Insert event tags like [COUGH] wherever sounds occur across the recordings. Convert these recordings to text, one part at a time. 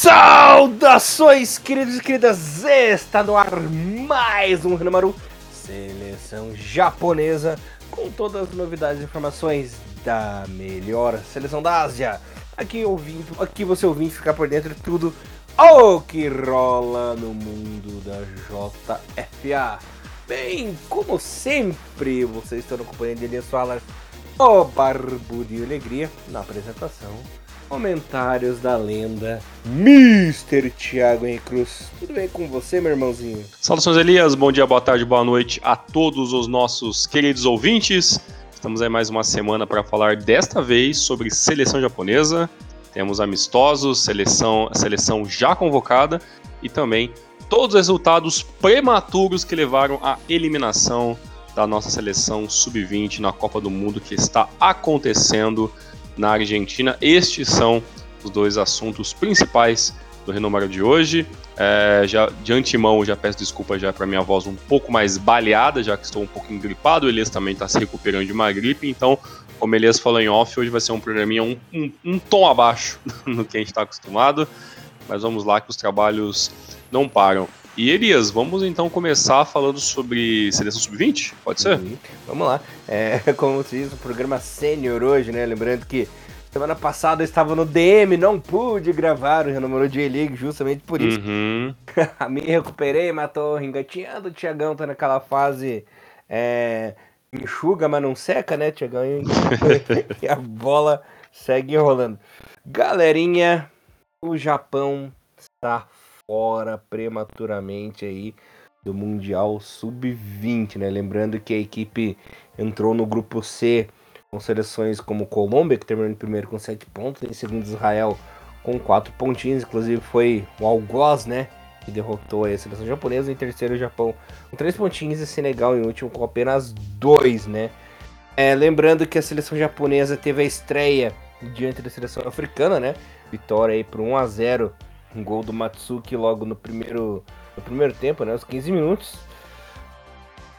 Saudações, queridos e queridas! Está no ar mais um Renamaru Seleção Japonesa com todas as novidades e informações da melhor seleção da Ásia. Aqui ouvindo, aqui você ouvindo ficar por dentro de tudo o que rola no mundo da JFA. Bem, como sempre, vocês estão acompanhando Elias Falas, o Barbudo e Alegria na apresentação Comentários da lenda Mr. Thiago Cruz. Tudo bem com você, meu irmãozinho? Saudações, Elias. Bom dia, boa tarde, boa noite a todos os nossos queridos ouvintes. Estamos aí mais uma semana para falar desta vez sobre seleção japonesa. Temos amistosos, seleção, seleção já convocada e também todos os resultados prematuros que levaram à eliminação da nossa seleção sub-20 na Copa do Mundo que está acontecendo na Argentina. Estes são os dois assuntos principais do Renomaro de hoje. É, já de antemão, já peço desculpa já para minha voz um pouco mais baleada, já que estou um pouco engripado. O Elias também está se recuperando de uma gripe, então, como o Elias falou em off, hoje vai ser um programinha um, um, um tom abaixo [LAUGHS] no que a gente está acostumado. Mas vamos lá que os trabalhos não param. E Elias, vamos então começar falando sobre seleção sub-20? Pode ser? Uhum. Vamos lá. É, [LAUGHS] como se diz, o programa sênior hoje, né? Lembrando que semana passada eu estava no DM, não pude gravar o Renomero J-League justamente por isso. Uhum. [LAUGHS] Me recuperei, mas tô engatinhando. O Tiagão tá naquela fase. É, enxuga, mas não seca, né, Tiagão? [LAUGHS] e a bola segue rolando. Galerinha, o Japão está fora prematuramente aí do Mundial Sub-20, né? Lembrando que a equipe entrou no grupo C com seleções como Colômbia, que terminou em primeiro com 7 pontos, em segundo Israel com 4 pontinhos, inclusive foi o Algoz, né? Que derrotou a seleção japonesa, em terceiro o Japão com 3 pontinhos e Senegal em último com apenas 2, né? É, lembrando que a seleção japonesa teve a estreia diante da seleção africana, né? Vitória aí por 1 a 0 um gol do Matsuki logo no primeiro, no primeiro tempo, né? Os 15 minutos.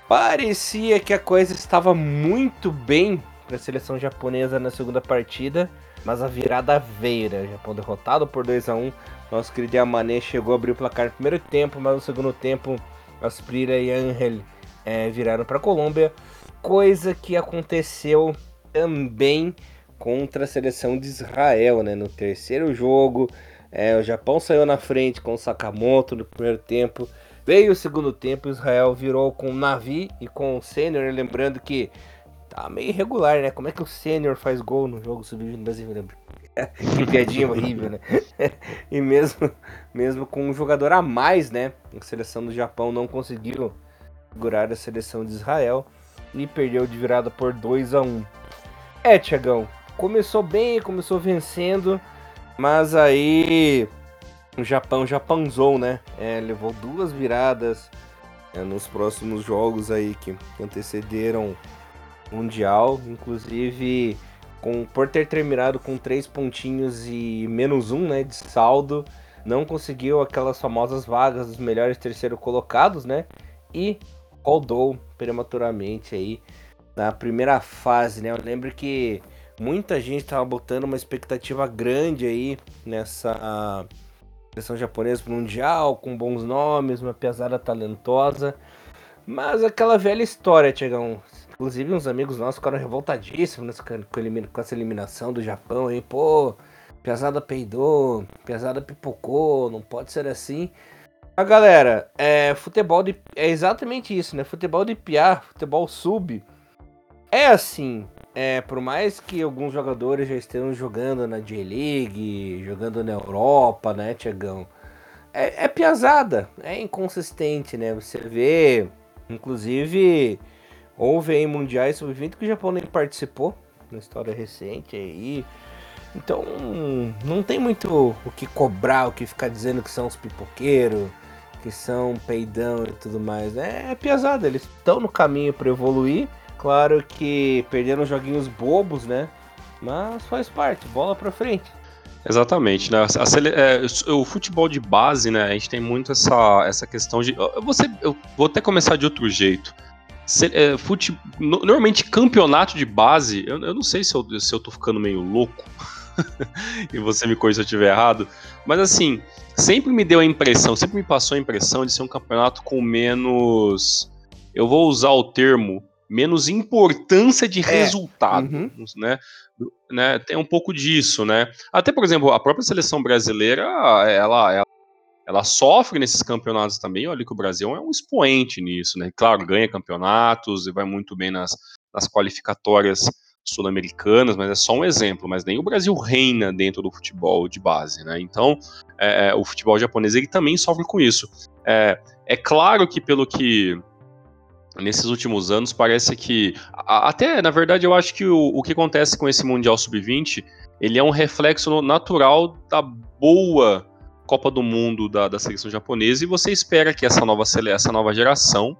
Parecia que a coisa estava muito bem para a seleção japonesa na segunda partida, mas a virada veio, né? O Japão derrotado por 2 a 1 Nosso querido Yamane chegou a abrir o placar no primeiro tempo, mas no segundo tempo Asprira e Angel é, viraram para a Colômbia, coisa que aconteceu também contra a seleção de Israel, né? No terceiro jogo, é, o Japão saiu na frente com o Sakamoto no primeiro tempo. Veio o segundo tempo, Israel virou com o Navi e com o Sênior, lembrando que tá meio irregular, né? Como é que o Sênior faz gol no jogo sub-20 Brasil? Lembra? [LAUGHS] que piadinha horrível, né? [LAUGHS] e mesmo, mesmo com um jogador a mais, né? A seleção do Japão não conseguiu segurar a seleção de Israel e perdeu de virada por 2 a 1 É, Tiagão, começou bem, começou vencendo, mas aí o Japão Japanzou, né? É, levou duas viradas é, nos próximos jogos aí que antecederam o Mundial, inclusive com, por ter terminado com três pontinhos e menos um, né, de saldo, não conseguiu aquelas famosas vagas dos melhores terceiro colocados, né? E rodou prematuramente aí na primeira fase, né? Eu lembro que muita gente estava botando uma expectativa grande aí nessa seleção japonesa mundial, com bons nomes, uma pesada talentosa. Mas aquela velha história, Tiagão. Inclusive, uns amigos nossos ficaram revoltadíssimos com, essa eliminação do Japão aí. Pô, pesada peidou, pesada pipocou, não pode ser assim. A galera, é, futebol de, é exatamente isso, né? Futebol de piar, futebol sub. É assim, é, por mais que alguns jogadores já estejam jogando na J-League, jogando na Europa, né, Tiagão? É, é piazada, é inconsistente, né? Você vê, inclusive, houve aí mundiais sub-20 que o Japão nem participou na história recente aí. Então, não tem muito o que cobrar, o que ficar dizendo que são os pipoqueiros, que são peidão e tudo mais. É, é piazada, eles estão no caminho para evoluir Claro que perderam joguinhos bobos, né? Mas faz parte, bola pra frente. Exatamente, né? É, o futebol de base, né? A gente tem muito essa, essa questão de. Eu vou, ser... eu vou até começar de outro jeito. É, fute... Normalmente, campeonato de base, eu, eu não sei se eu, se eu tô ficando meio louco. [LAUGHS] e você me corrija se eu estiver errado. Mas assim, sempre me deu a impressão, sempre me passou a impressão de ser um campeonato com menos. Eu vou usar o termo menos importância de é. resultado, uhum. né? né? Tem um pouco disso, né? Até, por exemplo, a própria seleção brasileira, ela, ela, ela sofre nesses campeonatos também. Olha que o Brasil é um expoente nisso, né? Claro, ganha campeonatos e vai muito bem nas, nas qualificatórias sul-americanas, mas é só um exemplo. Mas nem o Brasil reina dentro do futebol de base, né? Então, é, é o futebol japonês ele também sofre com isso. É, é claro que pelo que nesses últimos anos parece que até na verdade eu acho que o, o que acontece com esse mundial sub-20 ele é um reflexo natural da boa Copa do Mundo da, da seleção japonesa e você espera que essa nova essa nova geração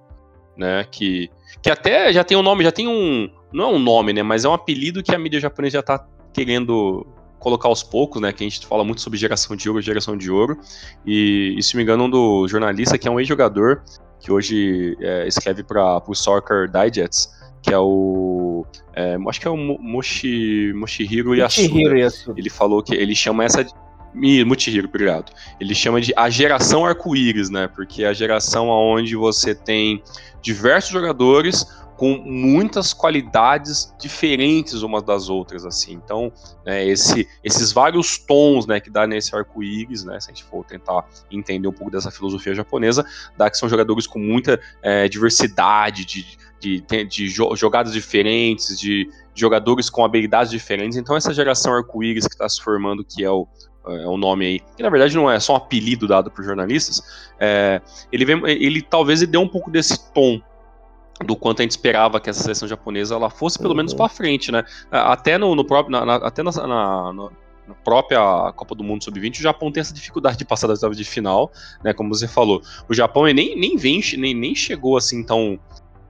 né que que até já tem um nome já tem um não é um nome né mas é um apelido que a mídia japonesa já está querendo colocar aos poucos, né? Que a gente fala muito sobre geração de ouro, geração de ouro. E, e se me engano, um do jornalista que é um ex-jogador, que hoje é, escreve para o Soccer Digest, que é o. É, acho que é o Moshi, Moshihiro Yasuda. Yasuda. Ele falou que ele chama essa. Mutihiro, obrigado. Ele chama de a geração arco-íris, né? Porque é a geração onde você tem diversos jogadores com muitas qualidades diferentes umas das outras, assim. Então, né, esse, esses vários tons, né, que dá nesse arco-íris, né, se a gente for tentar entender um pouco dessa filosofia japonesa, dá que são jogadores com muita é, diversidade de, de, de, de jogadas diferentes, de jogadores com habilidades diferentes. Então, essa geração arco-íris que está se formando, que é o, é o nome aí, que na verdade não é só um apelido dado por jornalistas, é, ele, vem, ele talvez ele dê um pouco desse tom do quanto a gente esperava que essa seleção japonesa ela fosse pelo uhum. menos para frente, né? Até no, no próprio, na, na, até na, na, própria Copa do Mundo Sub-20, o Japão tem essa dificuldade de passar das oitavas de final, né? Como você falou, o Japão nem, nem vem, nem, nem chegou assim tão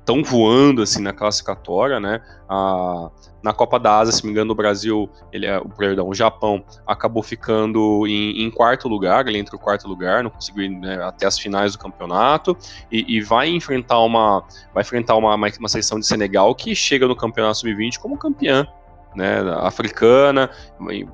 tão voando assim na classificatória, né? A, na Copa da Ásia, se me engano, o Brasil, ele é, perdão, o Japão acabou ficando em, em, quarto lugar, ele entra o quarto lugar, não conseguiu ir né, até as finais do campeonato e, e, vai enfrentar uma vai enfrentar uma, uma seleção de Senegal que chega no campeonato sub-20 como campeã né, africana,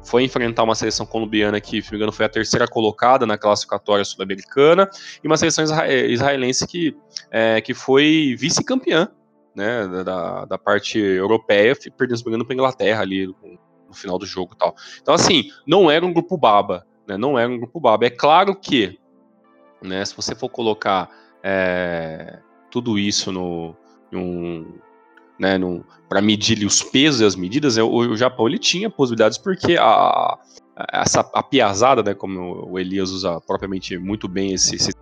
foi enfrentar uma seleção colombiana que, se não me engano, foi a terceira colocada na classificatória sul-americana, e uma seleção israelense que, é, que foi vice-campeã né, da, da parte europeia, perdendo, para a Inglaterra ali no, final do jogo tal. Então, assim, não era um grupo baba, né, não era um grupo baba. É claro que, né, se você for colocar é, tudo isso no, num, né, para medir os pesos e as medidas, né, o, o, Japão ele tinha possibilidades porque a, essa a piazada, né, como o Elias usa propriamente muito bem esse, esse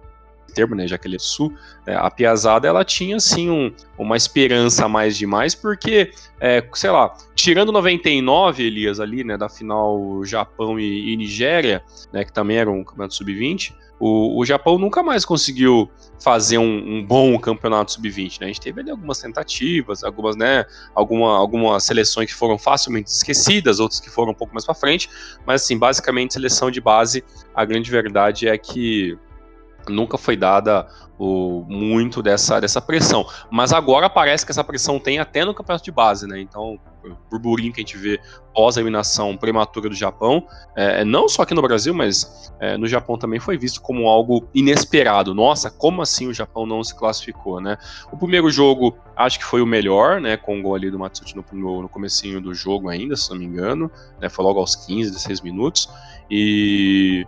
termo, né, já que ele é sul, né, a piazada ela tinha assim um, uma esperança a mais demais, porque, é, sei lá, tirando 99, Elias, ali, né, da final Japão e, e Nigéria, né, que também era um campeonato sub-20, o, o Japão nunca mais conseguiu fazer um, um bom campeonato sub-20, né? A gente teve ali algumas tentativas, algumas, né, alguma, algumas seleções que foram facilmente esquecidas, outras que foram um pouco mais para frente, mas assim, basicamente seleção de base, a grande verdade é que nunca foi dada o, muito dessa, dessa pressão. Mas agora parece que essa pressão tem até no campeonato de base, né? Então, o burburinho que a gente vê pós-eliminação prematura do Japão, é, não só aqui no Brasil, mas é, no Japão também foi visto como algo inesperado. Nossa, como assim o Japão não se classificou, né? O primeiro jogo, acho que foi o melhor, né? Com o gol ali do Matsuchi no, no, no comecinho do jogo ainda, se não me engano. Né, foi logo aos 15, 16 minutos. E,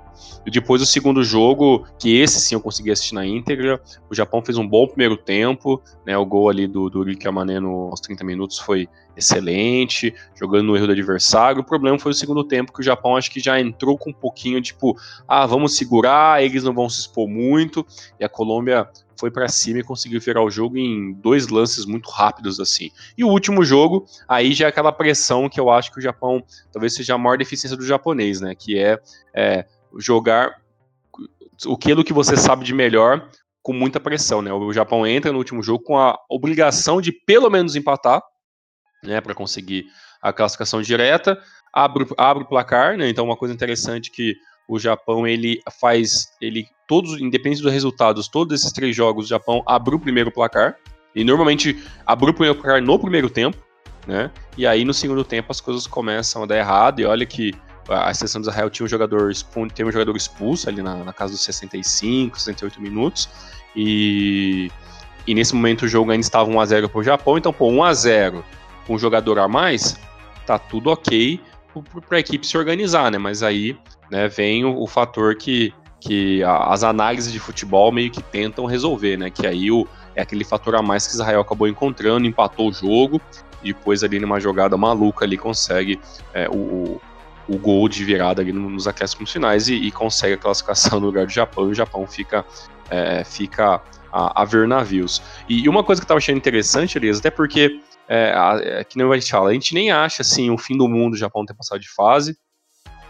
depois o segundo jogo, que esse sim eu consegui assistir na íntegra, o Japão fez um bom primeiro tempo, né? O gol ali do, do Rick Amane aos 30 minutos foi excelente, jogando no erro do adversário. O problema foi o segundo tempo, que o Japão acho que já entrou com um pouquinho tipo, ah, vamos segurar, eles não vão se expor muito, e a Colômbia foi para cima e conseguiu virar o jogo em dois lances muito rápidos assim. E o último jogo, aí já é aquela pressão que eu acho que o Japão talvez seja a maior deficiência do japonês, né? Que é, é jogar aquilo que você sabe de melhor com muita pressão, né? O Japão entra no último jogo com a obrigação de pelo menos empatar, né, para conseguir a classificação direta, abre, abre o placar, né? Então uma coisa interessante que o Japão ele faz, ele todos, independente dos resultados, todos esses três jogos, o Japão abre o primeiro placar e normalmente abre o primeiro placar no primeiro tempo, né? E aí no segundo tempo as coisas começam a dar errado e olha que a seleção de Israel tinha um jogador, teve um jogador expulso ali na, na casa dos 65, 68 minutos, e, e nesse momento o jogo ainda estava 1x0 para o Japão, então, pô, 1x0 com um jogador a mais, tá tudo ok para a equipe se organizar, né? Mas aí né, vem o, o fator que, que a, as análises de futebol meio que tentam resolver, né? Que aí o, é aquele fator a mais que Israel acabou encontrando, empatou o jogo, e depois ali numa jogada maluca ali consegue é, o, o gol de virada ali nos acréscimos finais e, e, consegue a classificação no lugar do Japão, e o Japão fica, é, fica a, a, ver navios. E, e uma coisa que eu tava achando interessante, Elias, até porque, é, a, é, que nem a gente fala, a gente nem acha assim o fim do mundo o Japão ter passado de fase,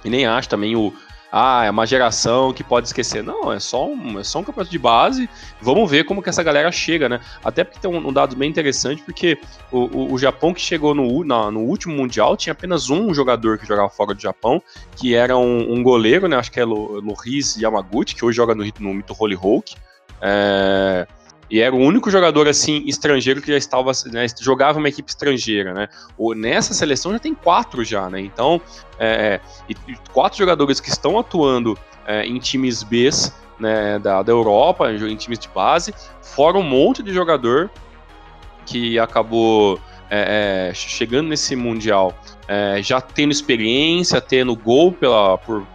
e nem acha também o, ah, é uma geração que pode esquecer. Não, é só um, é só um campeonato de base. Vamos ver como que essa galera chega, né? Até porque tem um, um dado bem interessante, porque o, o, o Japão que chegou no, na, no último Mundial tinha apenas um jogador que jogava fora do Japão, que era um, um goleiro, né? Acho que é Loris Yamaguchi, que hoje joga no, no Mito Holy Hulk. É, e era o único jogador assim estrangeiro que já estava né, jogava uma equipe estrangeira, né? O, nessa seleção já tem quatro já, né? Então, é, e, quatro jogadores que estão atuando é, em times B né, da, da Europa, em times de base, fora um monte de jogador que acabou é, é chegando nesse mundial, é, já tendo experiência, tendo gol pela, por,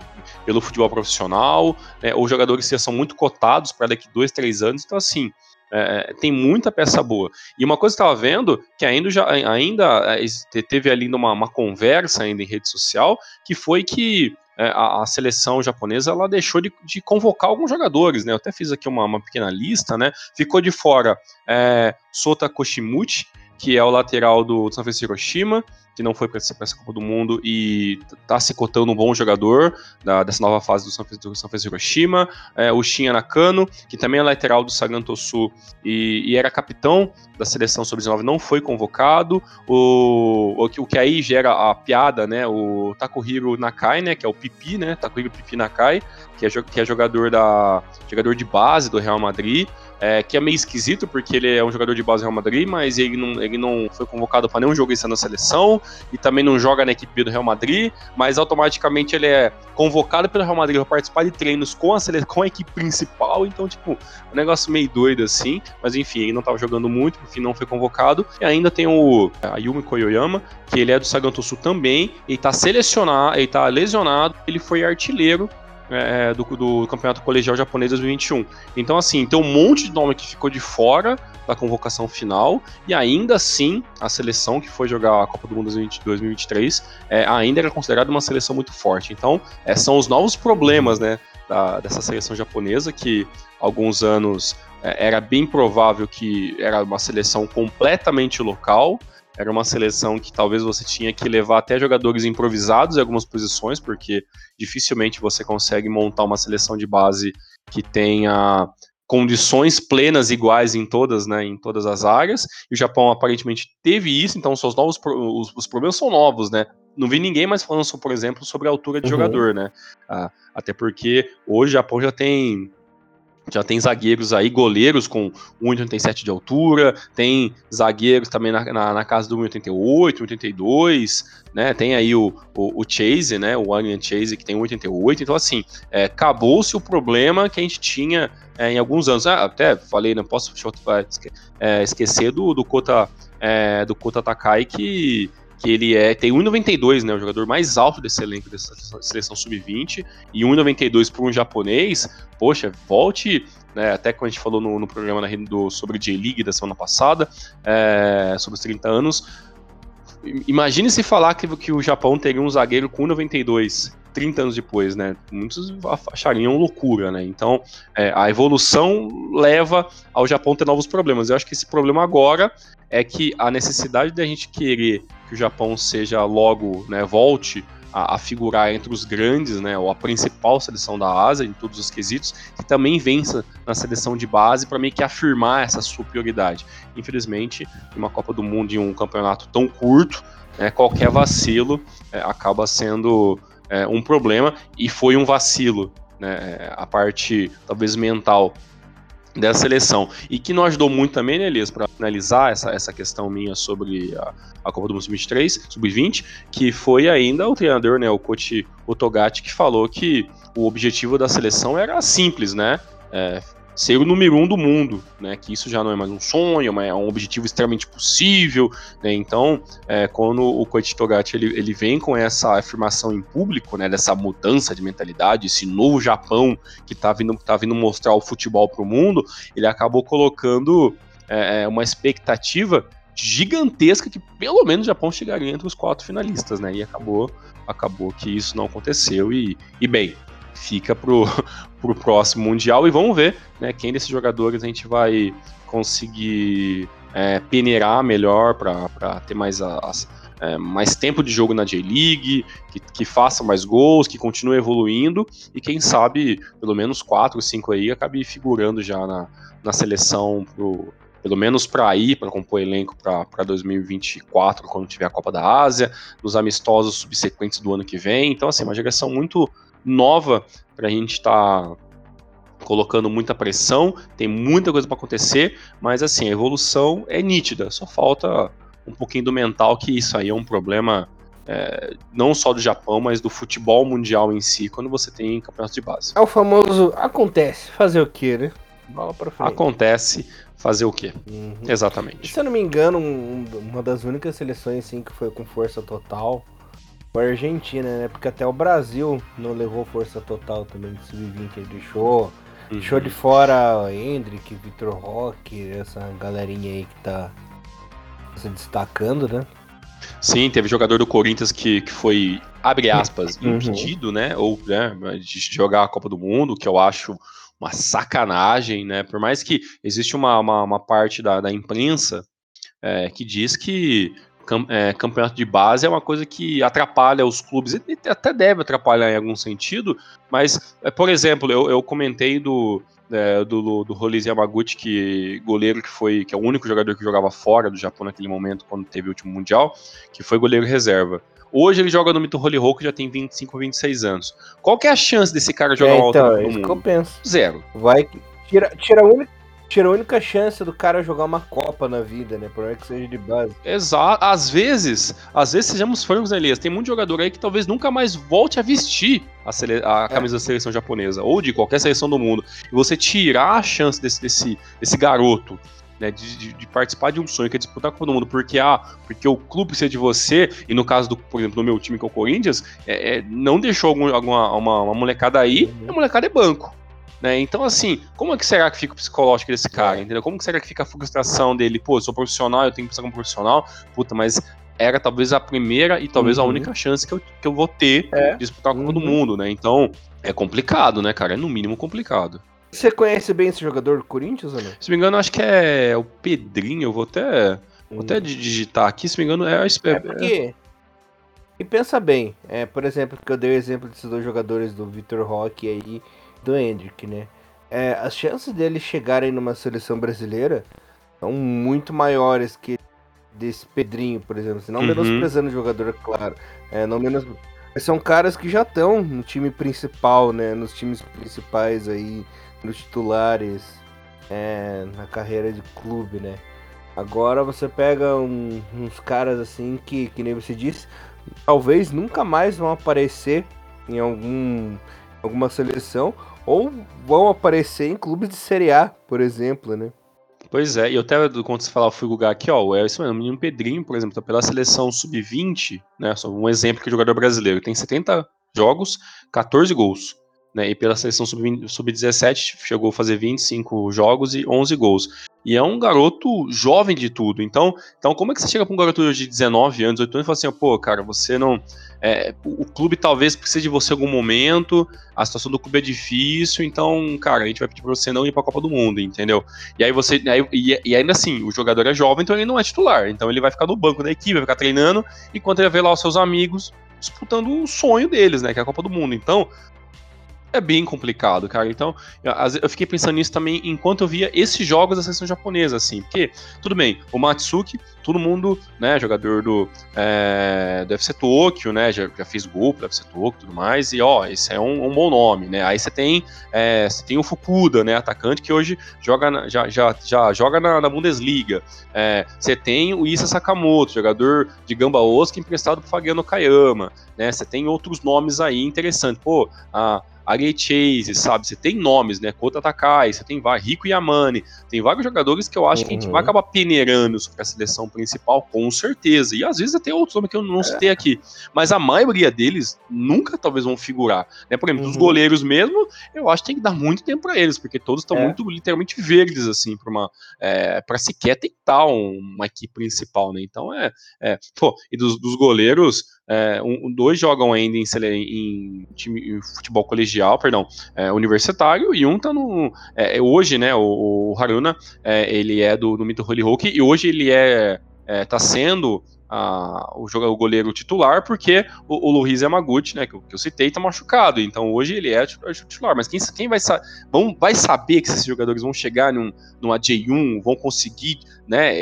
pelo futebol profissional, né, ou jogadores que são muito cotados para daqui dois, três anos. Então, assim, é, é, tem muita peça boa. E uma coisa que eu estava vendo, que ainda, já, ainda é, teve ali uma, uma conversa ainda em rede social, que foi que é, a, a, seleção japonesa ela deixou de, de, convocar alguns jogadores, né? Eu até fiz aqui uma, uma pequena lista, né? Ficou de fora é, Sota Koshimuchi, que é o lateral do Sanfrecce Hiroshima, que não foi para essa Copa do Mundo e está se cotando um bom jogador da, dessa nova fase do São Francisco Hiroshima. É, o Shin Nakano, que também é lateral do Sagantosu e, e era capitão da seleção sub-19, não foi convocado. O, o, o, que aí gera a piada, né? O Takuhiro Nakai, né? Que é o Pipi, né? Takuhiro Pipi Nakai, que é, que é jogador, da, jogador de base do Real Madrid é, que é meio esquisito porque ele é um jogador de base do Real Madrid, mas ele não, ele não foi convocado para nenhum jogo esse na seleção e também não joga na equipe do Real Madrid, mas automaticamente ele é convocado pelo Real Madrid para participar de treinos com a, seleção, com a equipe principal, então, tipo, um negócio meio doido assim, mas enfim, ele não estava jogando muito, enfim, não foi convocado. E ainda tem o Ayumi Koyoyama, que ele é do Sagantosu também, ele está selecionado, ele tá lesionado, ele foi artilheiro é, do, do, Campeonato Colegial Japonês 2021. Então, assim, tem um monte de nome que ficou de fora da convocação final, e ainda assim, a seleção que foi jogar a Copa do Mundo 2023 é, ainda era considerada uma seleção muito forte. Então, é, são os novos problemas, né, da, dessa seleção japonesa, que alguns anos é, era bem provável que era uma seleção completamente local, era uma seleção que talvez você tinha que levar até jogadores improvisados em algumas posições, porque dificilmente você consegue montar uma seleção de base que tenha condições plenas iguais em todas, né, em todas as áreas. E o Japão aparentemente teve isso, então seus novos os, os problemas são novos, né? Não vi ninguém mais falando, por exemplo, sobre a altura de uhum. jogador, né? Ah, até porque hoje o Japão já tem já tem zagueiros aí, goleiros com 1,87 de altura, tem zagueiros também na, na, na casa do 1,88, 1,82, né? Tem aí o, o, o, Chase, né? O Onion Chase, que tem 1,88. Então, assim, é, acabou-se o problema que a gente tinha é, em alguns anos. Ah, até falei, não posso é, esquecer do, do Kota, é, do Kota Takai, que que ele é tem 1,92, né, o jogador mais alto desse elenco dessa seleção sub-20 e 1,92 para um japonês, poxa, volte, né, até quando a gente falou no, no programa do, sobre J-League da semana passada, é, sobre os 30 anos, imagine se falar que, que o Japão teria um zagueiro com 1,92 30 anos depois, né? Muitos achariam loucura, né? Então, é, a evolução leva ao Japão ter novos problemas. Eu acho que esse problema agora é que a necessidade da gente querer que o Japão seja logo, né, volte a, a, figurar entre os grandes, né, ou a principal seleção da Ásia em todos os quesitos, que também vença na seleção de base para meio que afirmar essa superioridade. Infelizmente, em uma Copa do Mundo em um campeonato tão curto, né, qualquer vacilo é, acaba sendo é, um problema e foi um vacilo, né, a parte talvez mental dessa seleção. E que não ajudou muito também, né, Elias, para finalizar essa, essa questão minha sobre a, a Copa do Mundo Sub-23, Sub-20, que foi ainda o treinador, né, o coach Otogatti, que falou que o objetivo da seleção era simples, né? É, ser o número um do mundo, né? Que isso já não é mais um sonho, é um objetivo extremamente possível, né? Então, é, quando o Koichi Togati ele, ele vem com essa afirmação em público, né? Dessa mudança de mentalidade, esse novo Japão que tá vindo, tá vindo mostrar o futebol para o mundo, ele acabou colocando é, é, uma expectativa gigantesca que pelo menos o Japão chegaria entre os quatro finalistas, né? E acabou, acabou que isso não aconteceu e, e bem, fica pro, [LAUGHS] pro próximo Mundial e vamos ver né, quem desses jogadores a gente vai conseguir é, peneirar melhor para ter mais, as, é, mais tempo de jogo na J-League, que, que faça mais gols, que continue evoluindo e quem sabe pelo menos 4 5 aí acabe figurando já na, na seleção pro, pelo menos para ir, para compor elenco para 2024, quando tiver a Copa da Ásia, nos amistosos subsequentes do ano que vem. Então, assim, uma geração muito nova para a gente estar tá colocando muita pressão, tem muita coisa para acontecer, mas assim, a evolução é nítida, só falta um pouquinho do mental, que isso aí é um problema é, não só do Japão, mas do futebol mundial em si, quando você tem campeonato de base. É o famoso acontece, fazer o quê, né? Bola pra frente. Acontece, fazer o quê? Uhum. Exatamente. se eu não me engano, um, uma das únicas seleções assim, que foi com força total foi a Argentina, né? Porque até o Brasil não levou força total também de sub-20, ele deixou. Uhum. Deixou de fora Hendrick, Vitor Roque, essa galerinha aí que tá se destacando, né? Sim, teve jogador do Corinthians que, que foi, abre aspas, uhum. impedido, né? Ou né, de jogar a Copa do Mundo, que eu acho uma sacanagem, né? Por mais que existe uma, uma, uma parte da, da imprensa é, que diz que é, campeonato de base é uma coisa que atrapalha os clubes, e até deve atrapalhar em algum sentido, mas, é, por exemplo, eu, eu comentei do, é, do, do Rolise Yamaguchi, que goleiro que foi, que é o único jogador que jogava fora do Japão naquele momento, quando teve o último Mundial, que foi goleiro reserva. Hoje ele joga no Mito Holy Rock, já tem 25 ou 26 anos. Qual que é a chance desse cara jogar é, uma então, alta no mundo? Que eu penso. Zero. Vai tira, tira a única tira a única chance do cara jogar uma Copa na vida, né? Por mais que seja de base. Exato. Às vezes, às vezes sejamos francos, né, Elias? Tem muito jogador aí que talvez nunca mais volte a vestir a, sele... a é. camisa é. da seleção japonesa, ou de qualquer seleção do mundo. E você tirar a chance desse, desse, desse garoto né, de, de, participar de um sonho que é disputar com todo mundo, porque ah, porque o clube precisa de você, e no caso do, por exemplo, do meu time que é o Corinthians, é, é, não deixou algum, alguma uma, uma molecada aí, uhum. a molecada é banco. Né? Então, assim, como é que será que fica o psicológico desse cara, é. entendeu? Como que será que fica a frustração dele? Pô, eu sou profissional, eu tenho que pensar como profissional, puta, mas era talvez a primeira e talvez uhum. a única chance que eu, que eu vou ter é. de disputar com uhum. todo mundo, né? Então, é complicado, né, cara? É no mínimo complicado. Você conhece bem esse jogador do Corinthians não? Se me engano, acho que é o Pedrinho, eu vou até, vou até hum. digitar aqui, se me engano, é... É, é porque... E pensa bem, é, por exemplo, que eu dei o exemplo desses dois jogadores do Vitor Roque aí do Hendrick, né? É, as chances deles chegarem numa seleção brasileira são muito maiores que desse Pedrinho, por exemplo. Não uhum. menosprezando o jogador, é claro. É, não menos... São caras que já estão no time principal, né? Nos times principais aí, nos titulares, é, na carreira de clube, né? Agora você pega um, uns caras assim que, que nem você disse, talvez nunca mais vão aparecer em algum alguma seleção ou vão aparecer em clubes de Série A, por exemplo, né? Pois é, e eu até, quando você falava, fui googar aqui, ó, é isso mesmo, o menino Pedrinho, por exemplo, tá pela seleção sub-20, né, só um exemplo que o jogador brasileiro tem 70 jogos, 14 gols, né, e pela seleção sub-17 sub chegou a fazer 25 jogos e 11 gols. E é um garoto jovem de tudo. Então, então como é que você chega para um garoto de 19 anos, 8 anos e fala assim, pô, cara, você não. É, o clube talvez precise de você em algum momento, a situação do clube é difícil, então, cara, a gente vai pedir pra você não ir pra Copa do Mundo, entendeu? E aí você. Aí, e, e, ainda assim, o jogador é jovem, então ele não é titular. Então ele vai ficar no banco da equipe, vai ficar treinando, enquanto ele vai ver lá os seus amigos disputando o sonho deles, né? Que é a Copa do Mundo. Então, é bem complicado, cara. Então, eu fiquei pensando nisso também enquanto eu via esses jogos da seleção japonesa, assim. Porque, tudo bem, o Matsuki, todo mundo, né, jogador do, é, do FC Tokyo, né, já, já fez gol pro FC Tokyo e tudo mais, e ó, esse é um, um bom nome, né. Aí você tem, é, você tem o Fukuda, né, atacante que hoje joga na, já, já, já joga na, na Bundesliga. É, você tem o Issa Sakamoto, jogador de Gamba Osaka emprestado pro Fagiano Kayama, né, você tem outros nomes aí interessantes. Pô, a Ari Chase, sabe? Você tem nomes, né? Kota Takai, você tem Rico Yamane, tem vários jogadores que eu acho uhum. que a gente vai uhum. acabar peneirando sobre a seleção principal, com certeza. E às vezes até outros nomes que eu não é. citei aqui. Mas a maioria deles nunca talvez vão figurar. Né? Por exemplo, uhum. os goleiros mesmo, eu acho que tem que dar muito tempo para eles, porque todos estão é. muito literalmente verdes, assim, para uma. É, para sequer tentar uma equipe principal, né? Então é. é pô, e dos, dos goleiros, é, um, dois jogam ainda em, em, time, em futebol colegial, perdão, é, universitário, e um tá no. É, é hoje, né, o, o Haruna, é, ele é do, do Mito Holy Hockey, e hoje ele é, é tá sendo o, jogador, goleiro titular, porque o, o Luiz Yamaguchi, né, que eu, que eu citei, tá machucado, então hoje ele é titular, mas quem, quem vai, vão, vai saber que esses jogadores vão chegar num, numa J1, vão conseguir, né,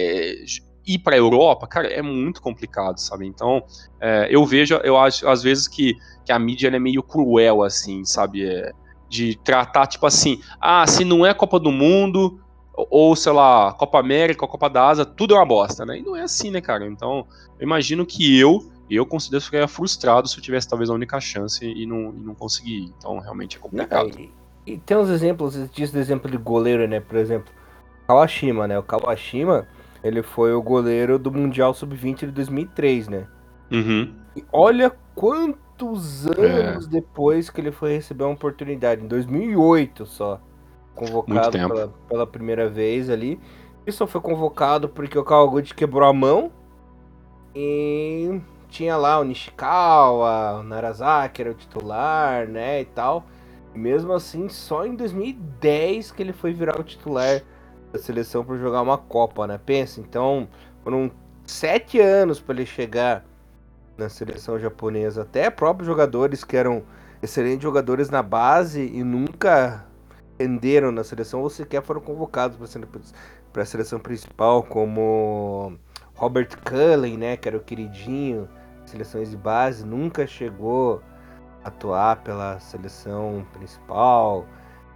ir para a Europa, cara, é muito complicado, sabe? Então, é, eu vejo, eu acho, às vezes, que, que a mídia é meio cruel, assim, sabe? É, de tratar, tipo assim, ah, se não é Copa do Mundo, ou, sei lá, Copa América, Copa da Asa, tudo é uma bosta, né? E não é assim, né, cara? Então, eu imagino que eu, eu considero que ficaria frustrado se eu tivesse talvez a única chance e não, e não conseguir. Então, realmente é complicado. E, e tem uns exemplos, disso exemplo de goleiro, né? Por exemplo, Kawashima, né? O Kawashima ele foi o goleiro do Mundial Sub-20 de 2003, né? Uhum. E olha quantos anos é. depois que ele foi receber uma oportunidade. Em 2008 só. Convocado pela, pela, primeira vez ali. Ele só foi convocado porque o Kawaguchi quebrou a mão. E tinha lá o Nishikawa, o Narazaki era o titular, né, e tal. E mesmo assim, só em 2010 que ele foi virar o titular da seleção para jogar uma Copa, né? Pensa, então foram sete anos para ele chegar na seleção japonesa. Até próprios jogadores que eram excelentes jogadores na base e nunca renderam na seleção ou sequer foram convocados para a seleção principal, como Robert Cullen, né? Que era o queridinho seleções de base, nunca chegou a atuar pela seleção principal.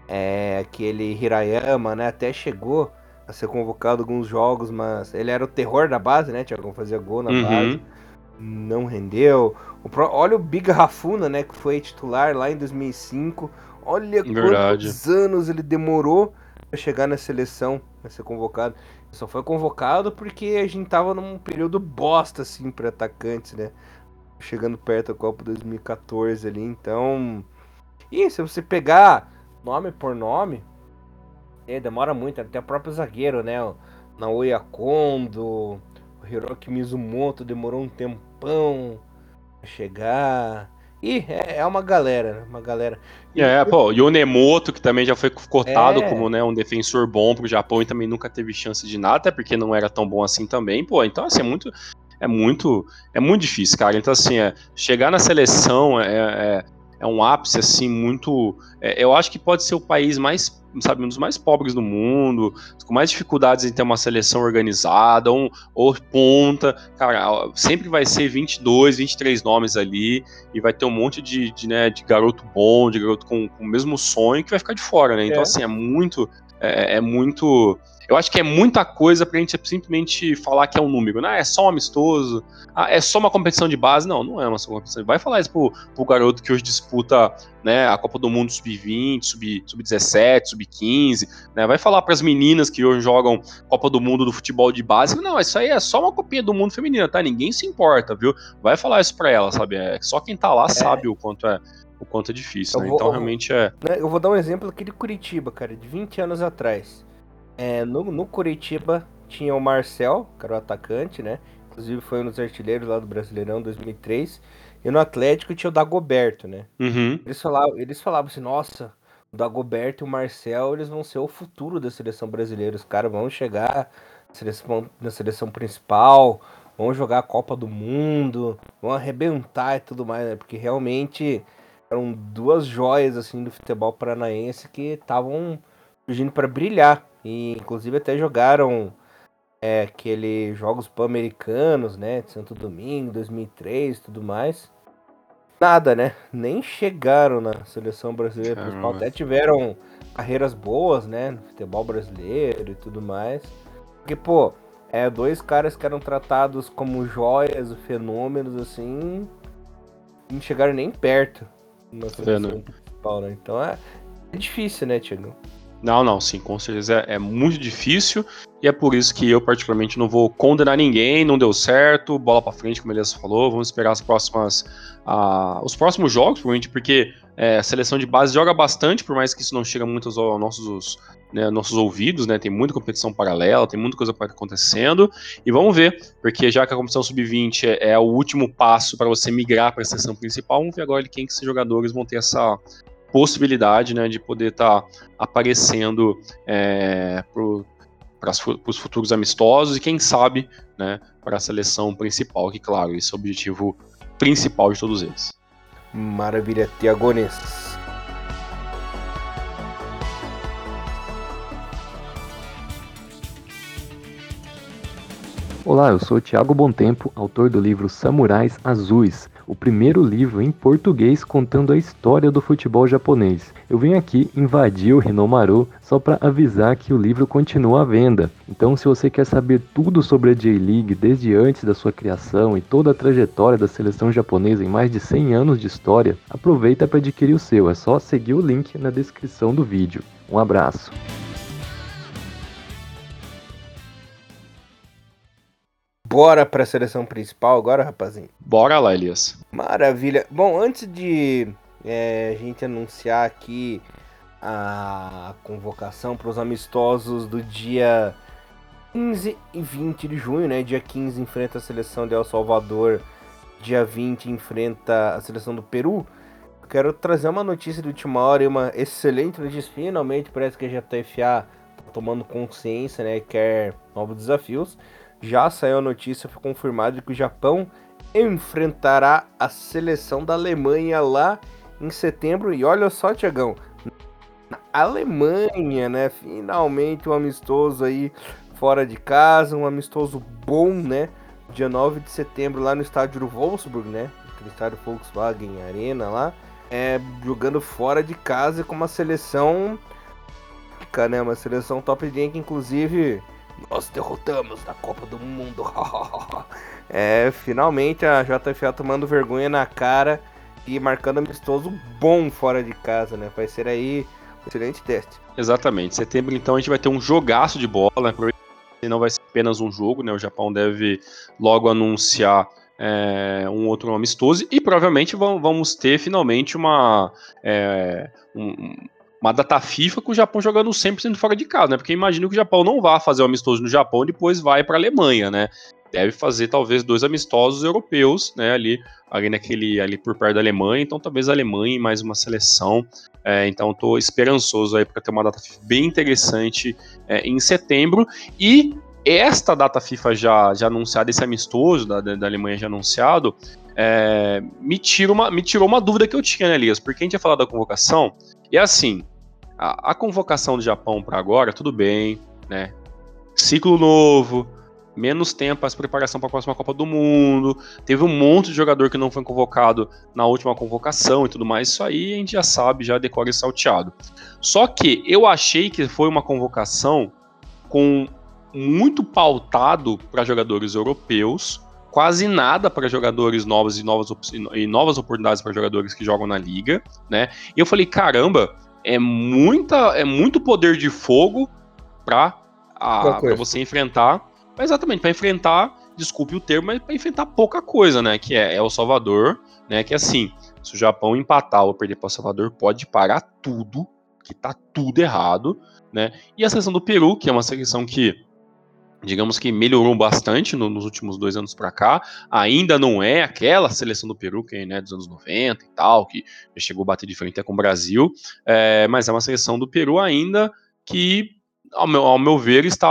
É, aquele Hirayama, né? Até chegou a ser convocado alguns jogos, mas ele era o terror da base, né? Tinha como fazer gol na uhum. base. Não rendeu. O pro... Olha o Big Rafuna, né? Que foi titular lá em 2005. Olha Verdade. quantos anos ele demorou para chegar na seleção, para ser convocado. Ele só foi convocado porque a gente tava num período bosta, assim, para atacantes, né? Chegando perto da Copa 2014 ali, então. E se você pegar nome por nome, é, demora muito, até o próprio zagueiro, né? O Naoya Kondo, o Hiroki Mizumoto demorou um tempão a chegar. E é, é uma galera, né? Uma galera. É, pô, o Yonemoto, que também já foi cotado é... como né, um defensor bom pro Japão e também nunca teve chance de nada, até porque não era tão bom assim também, pô. Então, assim, é muito. É muito, é muito difícil, cara. Então, assim, é, chegar na seleção é, é é um ápice assim muito. É, eu acho que pode ser o país mais, sabe, um dos mais pobres do mundo, com mais dificuldades em ter uma seleção organizada, um, ou ponta. Cara, sempre vai ser 22, 23 nomes ali, e vai ter um monte de, de, né, de garoto bom, de garoto com, com o mesmo sonho que vai ficar de fora, né? Então, é. assim, é muito. é, é muito eu acho que é muita coisa pra gente simplesmente falar que é um número. Né? É só um amistoso, ah, é só uma competição de base. Não, não é uma competição. Vai falar isso pro, pro garoto que hoje disputa né, a Copa do Mundo Sub-20, Sub-17, Sub-15. Né? Vai falar para as meninas que hoje jogam Copa do Mundo do futebol de base. Não, isso aí é só uma copinha do mundo feminino, tá? Ninguém se importa, viu? Vai falar isso pra ela, sabe? É, só quem tá lá é. sabe o quanto é o quanto é difícil, né? Vou, então realmente é. Né, eu vou dar um exemplo aqui de Curitiba, cara, de 20 anos atrás. É, no, no Curitiba tinha o Marcel, que era o atacante, né? Inclusive foi um dos artilheiros lá do Brasileirão 2003. E no Atlético tinha o Dagoberto, né? Uhum. Eles, falavam, eles falavam assim, nossa, o Dagoberto e o Marcel, eles vão ser o futuro da seleção brasileira. Os caras vão chegar na seleção, na seleção principal, vão jogar a Copa do Mundo, vão arrebentar e tudo mais, né? Porque realmente eram duas joias assim do futebol paranaense que estavam surgindo para brilhar. E inclusive até jogaram é, aqueles jogos pan-americanos, né? De Santo Domingo, 2003 tudo mais. Nada, né? Nem chegaram na seleção brasileira principal. Até tiveram carreiras boas, né? No futebol brasileiro e tudo mais. Porque, pô, é, dois caras que eram tratados como joias, fenômenos, assim, não chegaram nem perto na seleção principal, né? Então é, é difícil, né, Tiago? Não, não, sim, com certeza é, é, muito difícil. E é por isso que eu particularmente não vou condenar ninguém, não deu certo, bola para frente, como Elias falou, vamos esperar as próximas, os próximos jogos, provavelmente, porque é, a seleção de base joga bastante, por mais que isso não chegue muito aos nossos, né, nossos ouvidos, né, tem muita competição paralela, tem muita coisa acontecendo, e vamos ver, porque já que a competição sub-20 é, é, o último passo para você migrar para a seleção principal, vamos ver agora quem que esses jogadores vão ter essa possibilidade né, de poder estar tá aparecendo é, para os futuros amistosos e quem sabe né, para a seleção principal, que claro, esse é o objetivo principal de todos eles. Maravilha, Tiagones. Olá, eu sou Tiago Tempo, autor do livro Samurais Azuis, o primeiro livro em português contando a história do futebol japonês. Eu venho aqui invadir o Rinomaru só para avisar que o livro continua à venda. Então, se você quer saber tudo sobre a J-League desde antes da sua criação e toda a trajetória da seleção japonesa em mais de 100 anos de história, aproveita para adquirir o seu. É só seguir o link na descrição do vídeo. Um abraço. Bora para a seleção principal agora, rapazinho? Bora lá, Elias. Maravilha. Bom, antes de é, a gente anunciar aqui a convocação para os amistosos do dia 15 e 20 de junho, né? Dia 15 enfrenta a seleção de El Salvador, dia 20 enfrenta a seleção do Peru. Quero trazer uma notícia de última hora e uma excelente notícia. Finalmente parece que a JFA tá tomando consciência, né? Quer novos desafios já saiu a notícia, foi confirmado que o Japão enfrentará a seleção da Alemanha lá em setembro. E olha só, Tiagão, na Alemanha, né? Finalmente um amistoso aí fora de casa, um amistoso bom, né? Dia 9 de setembro lá no estádio do Wolfsburg, né? Aquele estádio Volkswagen Arena lá. É, jogando fora de casa com uma seleção. Né, uma seleção top de que inclusive nós derrotamos na Copa do Mundo. [LAUGHS] é, finalmente a JFA tomando vergonha na cara e marcando amistoso bom fora de casa, né? Vai ser aí um excelente teste. Exatamente. Setembro, então, a gente vai ter um jogaço de bola, né? Não vai ser apenas um jogo, né? O Japão deve logo anunciar é, um outro amistoso e provavelmente vamos ter finalmente uma, é, um, uma data FIFA com o Japão jogando 100% fora de casa, né? Porque imagino que o Japão não vá fazer um amistoso no Japão e depois vai para a Alemanha, né? Deve fazer talvez dois amistosos europeus, né? Ali, ali naquele, ali por perto da Alemanha. Então talvez a Alemanha e mais uma seleção. É, então estou esperançoso aí para ter uma data FIFA bem interessante é, em setembro e esta data FIFA já, já anunciada, esse amistoso da, da Alemanha já anunciado, é, me, tira uma, me tirou uma dúvida que eu tinha, né, Elias? Porque a gente ia falar da convocação, e assim, a, a convocação do Japão para agora, tudo bem, né? Ciclo novo, menos tempo para preparação para a próxima Copa do Mundo. Teve um monte de jogador que não foi convocado na última convocação e tudo mais. Isso aí a gente já sabe, já decora e salteado. Só que eu achei que foi uma convocação com muito pautado para jogadores europeus, quase nada para jogadores novos e novas, e novas oportunidades para jogadores que jogam na liga, né? E eu falei, caramba, é muita é muito poder de fogo para você enfrentar. Exatamente para enfrentar desculpe o termo mas para enfrentar pouca coisa né? Que é, é o Salvador né? Que assim se o Japão empatar ou perder para o Salvador pode parar tudo que tá tudo errado né? E a seleção do Peru que é uma seleção que digamos que melhorou bastante no, nos últimos dois anos para cá. Ainda não é aquela seleção do Peru que é né, dos anos 90 e tal, que chegou a bater de frente com o Brasil, é, mas é uma seleção do Peru ainda que, ao meu, ao meu ver, está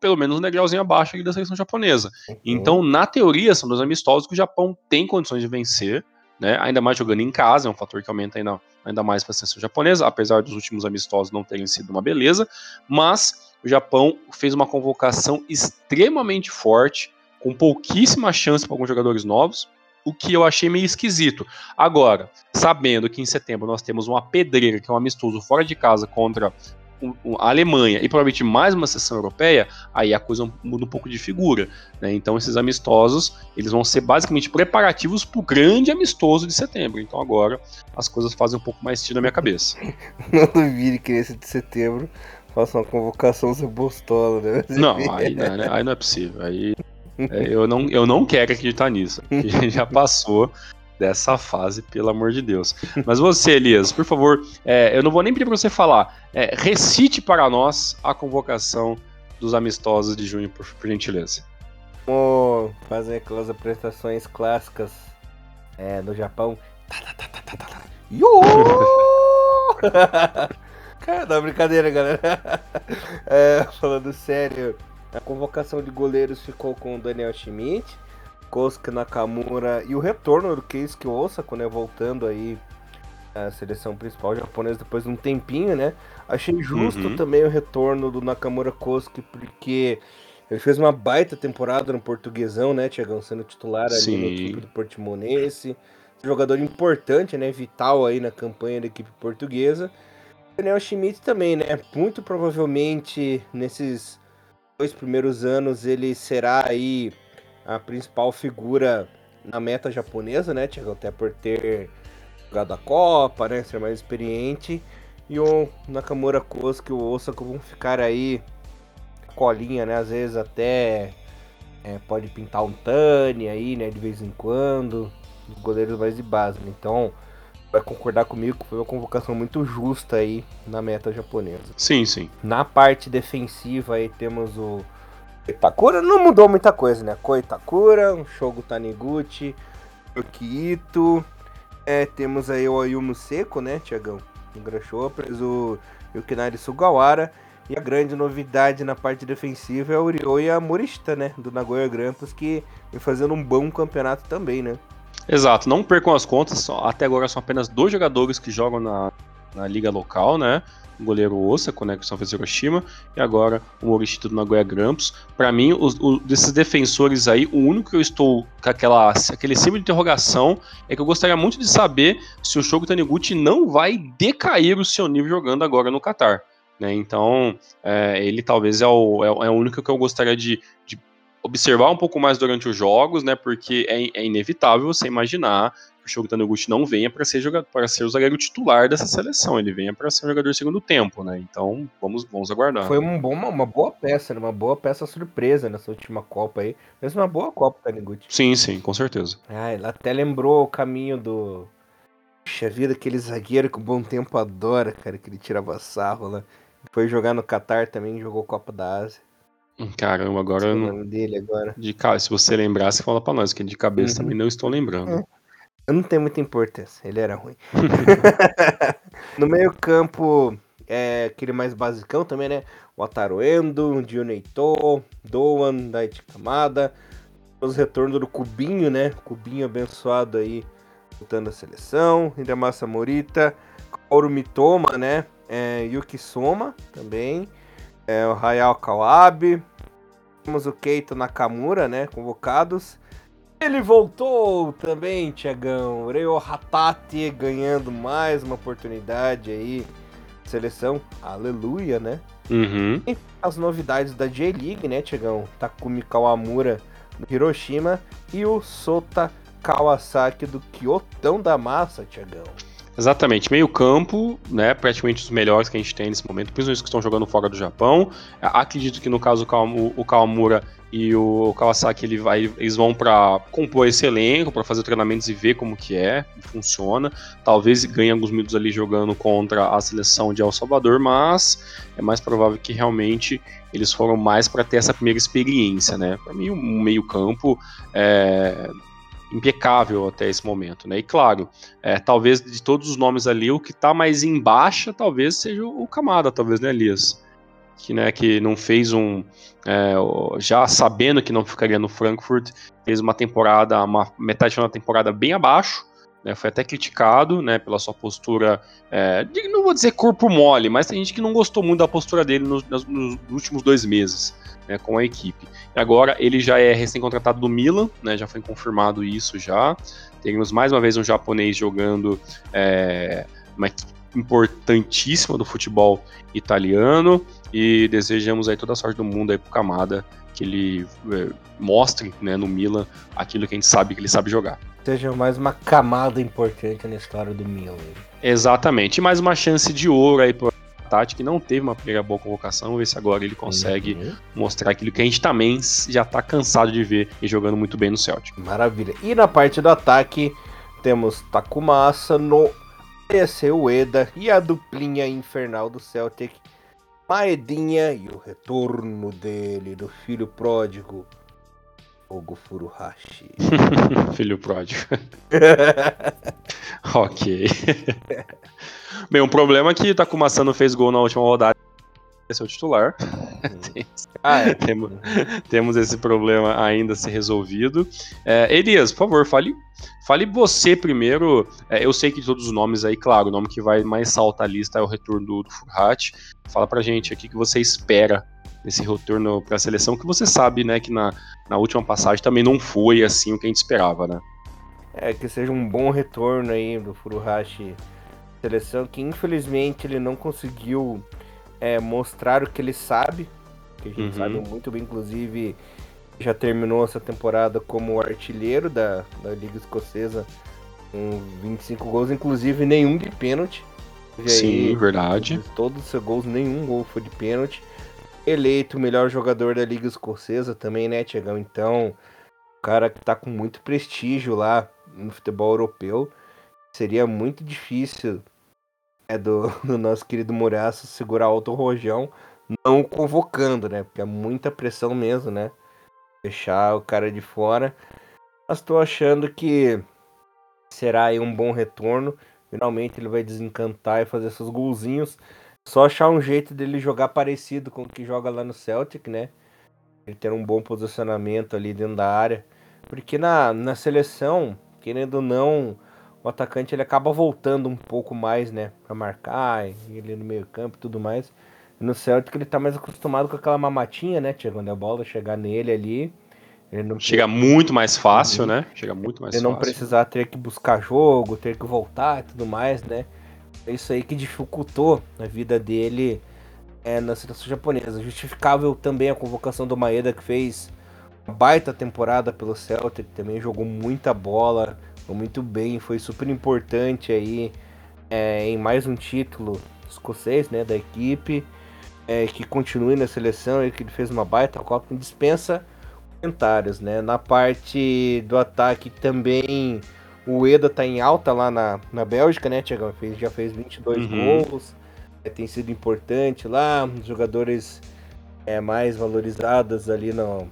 pelo menos um degrauzinho abaixo da seleção japonesa. Uhum. Então, na teoria, são dois amistosos que o Japão tem condições de vencer. né? Ainda mais jogando em casa, é um fator que aumenta ainda, ainda mais para a seleção japonesa, apesar dos últimos amistosos não terem sido uma beleza, mas o Japão fez uma convocação extremamente forte, com pouquíssima chance para alguns jogadores novos, o que eu achei meio esquisito. Agora, sabendo que em setembro nós temos uma pedreira, que é um amistoso fora de casa contra a Alemanha e provavelmente mais uma sessão europeia, aí a coisa muda um pouco de figura. Né? Então esses amistosos eles vão ser basicamente preparativos para o grande amistoso de setembro. Então agora as coisas fazem um pouco mais sentido na minha cabeça. [LAUGHS] Não duvide que nesse de setembro faça uma convocação bostola, né? [LAUGHS] Não, aí, né, aí não é possível. Aí é, eu, não, eu não quero acreditar nisso. [LAUGHS] A gente já passou dessa fase, pelo amor de Deus. Mas você, Elias, por favor, é, eu não vou nem pedir para você falar. É, recite para nós a convocação dos amistosos de junho, por, por gentileza. Vamos fazer aquelas apresentações clássicas é, no Japão. [LAUGHS] Yo! Cara, não, brincadeira, galera. [LAUGHS] É, falando sério, a convocação de goleiros ficou com o Daniel Schmidt Kosuke Nakamura e o retorno do Keisuke Osaka, né, voltando aí à seleção principal japonesa depois de um tempinho, né? Achei justo uhum. também o retorno do Nakamura Kosuke, porque ele fez uma baita temporada no portuguesão, né, Tiagão, sendo titular ali Sim. na equipe do Portimonense. Jogador importante, né, vital aí na campanha da equipe portuguesa. Daniel Schmidt também, né, muito provavelmente nesses dois primeiros anos ele será aí a principal figura na meta japonesa, né, Thiago? Até por ter jogado a Copa, né? Ser mais experiente. E o Nakamura Kosuke e o Osaka vão ficar aí colinha, né? Às vezes até é, pode pintar um Tani aí, né? De vez em quando. Os goleiros mais de base. Né? Então, vai concordar comigo que foi uma convocação muito justa aí na meta japonesa. Sim, sim. Na parte defensiva aí temos o Itakura não mudou muita coisa, né? Koitakura, um Shogo Taniguchi, Yukito. É, temos aí o Ayumu Seco, né, Tiagão? O Grashoppers, o Yukinari Sugawara. E a grande novidade na parte defensiva é o Ryoya Morishita, né? Do Nagoya Grampus, que vem fazendo um bom campeonato também, né? Exato, não percam as contas, até agora são apenas dois jogadores que jogam na, na liga local, né? o goleiro Osaka, né, que só fez Hiroshima, e agora o Morishita do Nagoya Grampus. Para mim, os, o, desses defensores aí, o único que eu estou com aquela, aquele símbolo de interrogação é que eu gostaria muito de saber se o Shogo Taniguchi não vai decair o seu nível jogando agora no Qatar. Né? Então, é, ele talvez é o, é, é o único que eu gostaria de, de observar um pouco mais durante os jogos, né? Porque é, é inevitável você imaginar o Shogo Taniguchi não venha para ser jogador, para ser o zagueiro titular dessa seleção, ele venha para ser um jogador segundo tempo, né? Então vamos, vamos aguardar. Foi um bom, uma boa peça, né? uma boa peça surpresa nessa última Copa aí. Fez uma boa Copa, Taniguchi. Sim, sim, com certeza. Ah, ele até lembrou o caminho do. Puxa vida, aquele zagueiro que o bom tempo adora, cara, que ele tirava sarro lá. Foi jogar no Qatar também, jogou Copa da Ásia. Caramba, agora. O nome dele agora. De, se você lembrar, você fala pra nós, que de cabeça uhum. também não estou lembrando. É. Não tem muita importância, ele era ruim. [LAUGHS] [LAUGHS] no meio campo, é aquele mais basicão também, né? O Ataru Endo, Dioneito, Doan, Daichi Kamada. Os retornos do Cubinho, né? Cubinho abençoado aí, lutando a seleção. Hidemasa Morita, Kaoru Mitoma, né? É, Yuki Soma também. É, o Hayao Kawabe. Temos o Keito Nakamura, né? Convocados. Ele voltou também, Tiagão. Reo Hatate ganhando mais uma oportunidade aí. Seleção, aleluia, né? Uhum. E as novidades da J-League, né, Tiagão? Takumi Kawamura do Hiroshima e o Sota Kawasaki do Kyotão da Massa, Tiagão. Exatamente, meio campo, né, praticamente os melhores que a gente tem nesse momento, principalmente os que estão jogando fora do Japão. Acredito que no caso o Kawamura e o Kawasaki ele vai, eles vão para compor esse elenco, para fazer treinamentos e ver como que é, funciona. Talvez ganhe alguns minutos ali jogando contra a seleção de El Salvador, mas é mais provável que realmente eles foram mais para ter essa primeira experiência, né? Para mim, o meio campo é, impecável até esse momento, né? E claro, é, talvez de todos os nomes ali, o que está mais em baixa talvez seja o Camada, talvez, né, Elias? Que, né, que não fez um. É, já sabendo que não ficaria no Frankfurt, fez uma temporada, uma metade de uma temporada bem abaixo, né, foi até criticado né, pela sua postura, é, não vou dizer corpo mole, mas tem gente que não gostou muito da postura dele nos, nos, últimos dois meses né, com a equipe. E agora ele já é recém-contratado do Milan, né, já foi confirmado isso já. Temos mais uma vez um japonês jogando é, uma equipe importantíssima do futebol italiano e desejamos aí toda a sorte do mundo aí pro Camada que ele é, mostre né, no Milan aquilo que a gente sabe que ele sabe jogar. Seja mais uma camada importante na história do Milan. Exatamente. E mais uma chance de ouro aí pro Tati, que não teve uma primeira boa convocação. Vamos ver se agora ele consegue uhum. mostrar aquilo que a gente também já tá cansado de ver e jogando muito bem no Celtic. Maravilha. E na parte do ataque, temos Takumasa no esse o Eda e a duplinha infernal do Celtic, Maedinha e o retorno dele, do filho pródigo, Ogo Furuhashi. [LAUGHS] filho pródigo. [LAUGHS] ok. Bem, um problema é que Takuma Sano fez gol na última rodada esse é o titular. Uhum. [LAUGHS] ah, é. temos, temos, esse problema ainda a ser resolvido. É, Elias, por favor, fale, fale você primeiro. É, eu sei que de todos os nomes aí, claro, o nome que vai mais saltar a lista é o retorno do, do Furhat. Fala pra gente aqui que você espera nesse retorno para a seleção, que você sabe, né, que na, na última passagem também não foi assim o que a gente esperava, né? É, que seja um bom retorno aí do Furuhashi seleção, que infelizmente ele não conseguiu é, mostrar o que ele sabe, que a gente uhum. sabe muito bem, inclusive já terminou essa temporada como artilheiro da, da Liga Escocesa com 25 gols, inclusive nenhum de pênalti. Sim, aí, verdade. Todos os seus gols, nenhum gol foi de pênalti. Eleito o melhor jogador da Liga Escocesa também, né, Tiagão? Então, cara que tá com muito prestígio lá no futebol europeu. Seria muito difícil é do, [LAUGHS] do nosso querido Muraço segurar alto rojão, não convocando, né? Porque é muita pressão mesmo, né? Fechar o cara de fora. Mas tô achando que será aí um bom retorno. Finalmente ele vai desencantar e fazer seus golzinhos. Só achar um jeito dele jogar parecido com o que joga lá no Celtic, né? Ele ter um bom posicionamento ali dentro da área. Porque na, na seleção, querendo ou não, o atacante ele acaba voltando um pouco mais, né, para marcar, ele no meio-campo e tudo mais. No Celtic ele tá mais acostumado com aquela mamatinha, né, quando a bola chegar nele ali, ele não chega muito mais fácil, uhum. né? Chega muito mais ele fácil. não precisar ter que buscar jogo, ter que voltar e tudo mais, né? Isso aí que dificultou a vida dele é, na seleção japonesa. Justificável também a convocação do Maeda, que fez uma baita temporada pelo Celtic, também jogou muita bola, muito bem, foi super importante aí é, em mais um título escocês, né, da equipe, é, que continue na seleção e que ele fez uma baita Copa, dispensa comentários, né, na parte do ataque também o Eda tá em alta lá na, na Bélgica, né, Tiagão, já fez 22 uhum. gols, é, tem sido importante lá, jogadores é, mais valorizados ali no,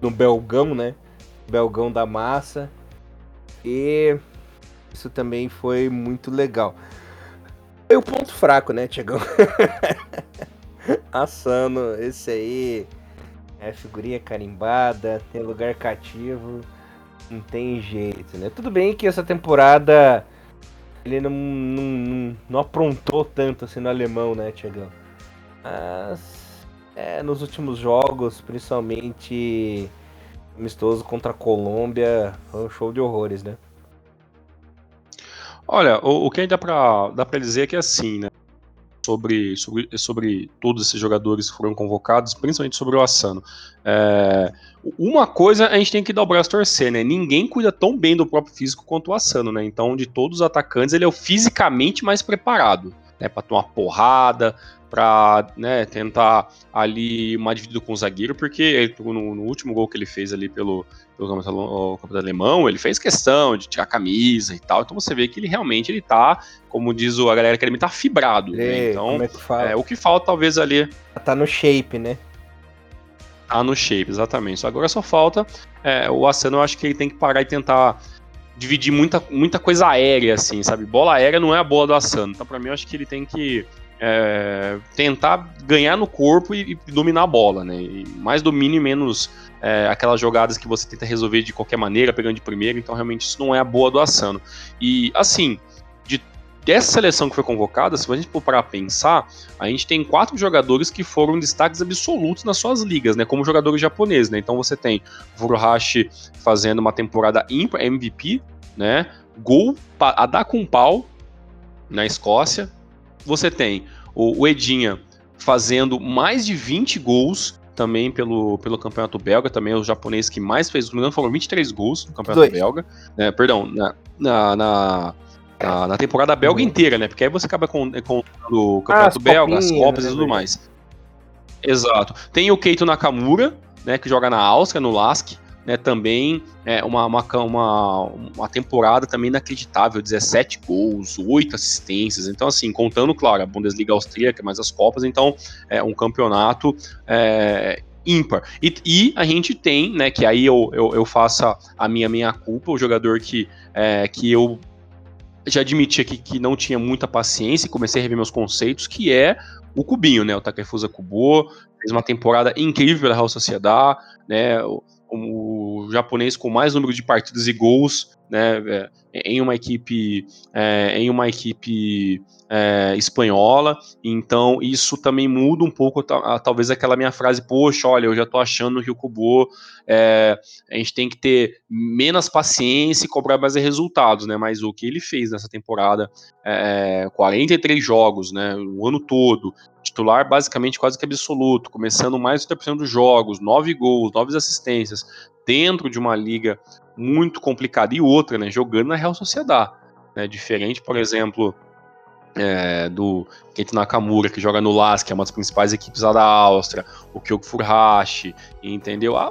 no Belgão, né, Belgão da massa, e isso também foi muito legal. E o ponto fraco, né, Tiagão? [LAUGHS] Assano, esse aí é figurinha carimbada, tem lugar cativo, não tem jeito, né? Tudo bem que essa temporada ele não, não, não, não aprontou tanto assim no alemão, né, Tiagão? Mas é, nos últimos jogos, principalmente amistoso contra a Colômbia, foi um show de horrores, né? Olha, o, o que ainda pra, dá para dizer é que é assim, né? Sobre, sobre, sobre todos esses jogadores que foram convocados, principalmente sobre o Asano. É, uma coisa a gente tem que dar o braço torcer, né? Ninguém cuida tão bem do próprio físico quanto o Asano, né? Então, de todos os atacantes, ele é o fisicamente mais preparado, né? Para tomar porrada, para né, tentar ali uma dividida com o zagueiro, porque no, no, último gol que ele fez ali pelo, pelo campeonato alemão, ele fez questão de tirar a camisa e tal. Então você vê que ele realmente ele tá, como diz a galera que ele tá fibrado. Né? Então, é, é, o que falta talvez ali. Tá no shape, né? Tá no shape, exatamente. Só agora só falta é, o Asano, eu acho que ele tem que parar e tentar dividir muita, muita coisa aérea, assim, sabe? Bola aérea não é a bola do Asano. Então, pra mim, eu acho que ele tem que é, tentar ganhar no corpo e, e, dominar a bola, né? E mais domínio e menos é, aquelas jogadas que você tenta resolver de qualquer maneira, pegando de primeira, então realmente isso não é a boa do Asano. E assim, de dessa seleção que foi convocada, se a gente for parar a pensar, a gente tem quatro jogadores que foram destaques absolutos nas suas ligas, né, como jogadores japoneses, né? Então você tem Furuhashi fazendo uma temporada ímpar, MVP, né? Gol a dar com pau na Escócia. Você tem o, o Edinha fazendo mais de 20 gols também pelo, pelo campeonato belga, também é o japonês que mais fez, se não me engano, foram 23 gols no campeonato Dois. belga. Né, perdão, na, na, na na, na temporada belga inteira, né? Porque aí você acaba com, com o campeonato ah, belga, as copas né, e tudo mais. Exato. Tem o Keito Nakamura, né? Que joga na Áustria, no LASK. Né, também é uma, uma, uma, uma temporada também inacreditável, 17 gols, 8 assistências, então assim, contando, claro, a Bundesliga austríaca, mais as Copas, então é um campeonato é, ímpar. E, e, a gente tem, né, que aí eu, eu, eu faço a minha minha culpa, o jogador que, é, que eu já admiti aqui que não tinha muita paciência e comecei a rever meus conceitos, que é o Cubinho, né? O Takefusa Kubo, fez uma temporada incrível pela Real Sociedade, né? O, o, japonês com mais número de partidas e gols, né? É, em uma equipe, é, em uma equipe é, espanhola, então isso também muda um pouco, talvez aquela minha frase, poxa, olha, eu já tô achando que o Kubo, é, a gente tem que ter menos paciência e cobrar mais resultados, né, mas o que ele fez nessa temporada, é, 43 jogos, né, o ano todo, titular basicamente quase que absoluto, começando mais de 30% dos jogos, 9 gols, 9 assistências, dentro de uma liga muito complicada, e outra, né, jogando na Real Sociedade, né, diferente, por exemplo, é, do Kento Nakamura, que joga no LAS, que é uma das principais equipes lá da Áustria, o Kyogo Furuhashi, entendeu? Ah,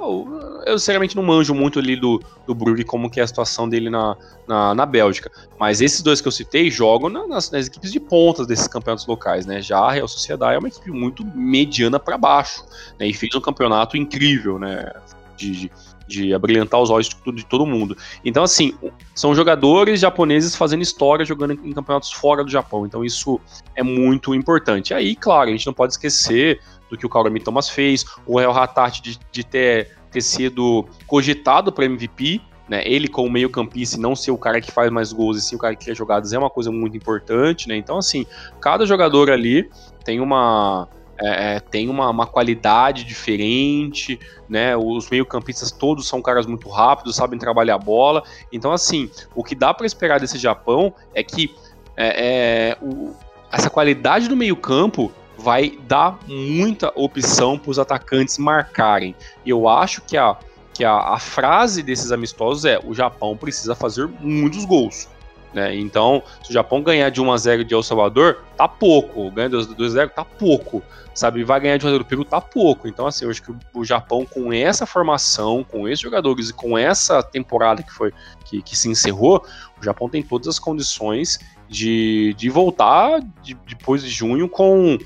eu sinceramente não manjo muito ali do, do Brugge como que é a situação dele na, na, na Bélgica, mas esses dois que eu citei jogam na, nas, nas, equipes de pontas desses campeonatos locais, né? Já a Real Sociedade é uma equipe muito mediana para baixo, né? E fez um campeonato incrível, né? De, de, de abrilhantar os olhos de, todo mundo. Então, assim, são jogadores japoneses fazendo história jogando em, campeonatos fora do Japão. Então, isso é muito importante. E aí, claro, a gente não pode esquecer do que o Kaorami Thomas fez, o Real Hatart de, de ter, ter sido cogitado para MVP. Né, ele como meio campista e não ser o cara que faz mais gols e sim o cara que cria jogadas é uma coisa muito importante, né? Então, assim, cada jogador ali tem uma, é, é, tem uma, uma, qualidade diferente, né? Os meio-campistas todos são caras muito rápidos, sabem trabalhar a bola. Então, assim, o que dá para esperar desse Japão é que é, é o, essa qualidade do meio-campo vai dar muita opção para os atacantes marcarem. Eu acho que a, que a, a frase desses amistosos é: o Japão precisa fazer muitos gols. Né? Então, se o Japão ganhar de 1 a 0 de El Salvador, tá pouco. Ganha de 2 a 0 tá pouco. Sabe, vai ganhar de 1 a 0 do Peru, tá pouco. Então, assim, eu acho que o Japão, com essa formação, com esses jogadores e com essa temporada que foi que, que se encerrou, o Japão tem todas as condições de, de voltar de, depois de junho com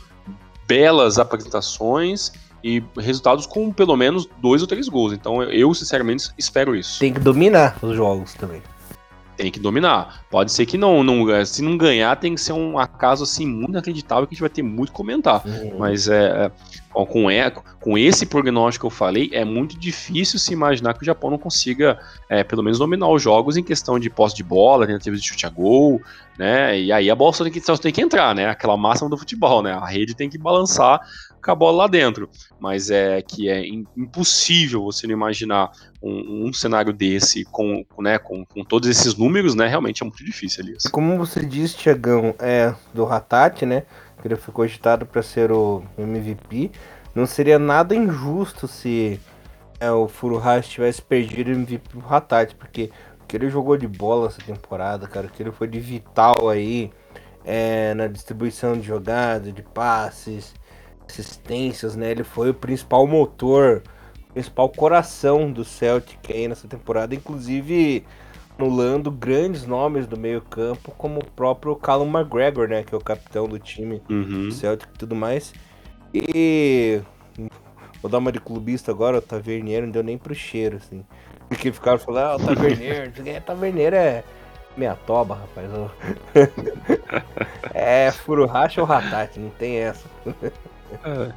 belas apresentações e resultados com pelo menos dois ou três gols. Então eu, sinceramente, espero isso. Tem que dominar os jogos também tem que dominar. Pode ser que não, não, se não ganhar, tem que ser um acaso assim muito inacreditável que a gente vai ter muito comentar. Uhum. Mas é, é com, é, com esse prognóstico que eu falei, é muito difícil se imaginar que o Japão não consiga, é, pelo menos, dominar os jogos em questão de posse de bola, tentativas de chute a gol, né? E aí a bola só tem que, só tem que entrar, né? Aquela máxima do futebol, né? A rede tem que balançar com a bola lá dentro. Mas é que é impossível você não imaginar um, um cenário desse com, né, com, com, todos esses números, né? Realmente é muito difícil ali. Como você disse, Tiagão, é do Ratat, né? Que ele foi cogitado para ser o MVP. Não seria nada injusto se é, o Furuhashi tivesse perdido o MVP pro Ratat, porque que ele jogou de bola essa temporada, cara, que ele foi de vital aí é, na distribuição de jogadas, de passes, assistências, né? Ele foi o principal motor, o principal coração do Celtic aí nessa temporada, inclusive anulando grandes nomes do meio-campo, como o próprio Callum McGregor, né? Que é o capitão do time uhum. do Celtic e tudo mais. E vou dar uma de clubista agora, o Tavernier não deu nem pro cheiro, assim. Porque ficaram falando, ah, o Tavernier, [LAUGHS] é, Tavernier é, Minha toba, rapaz. [LAUGHS] é Furuhashi ou Hatati, não tem essa. [LAUGHS] É.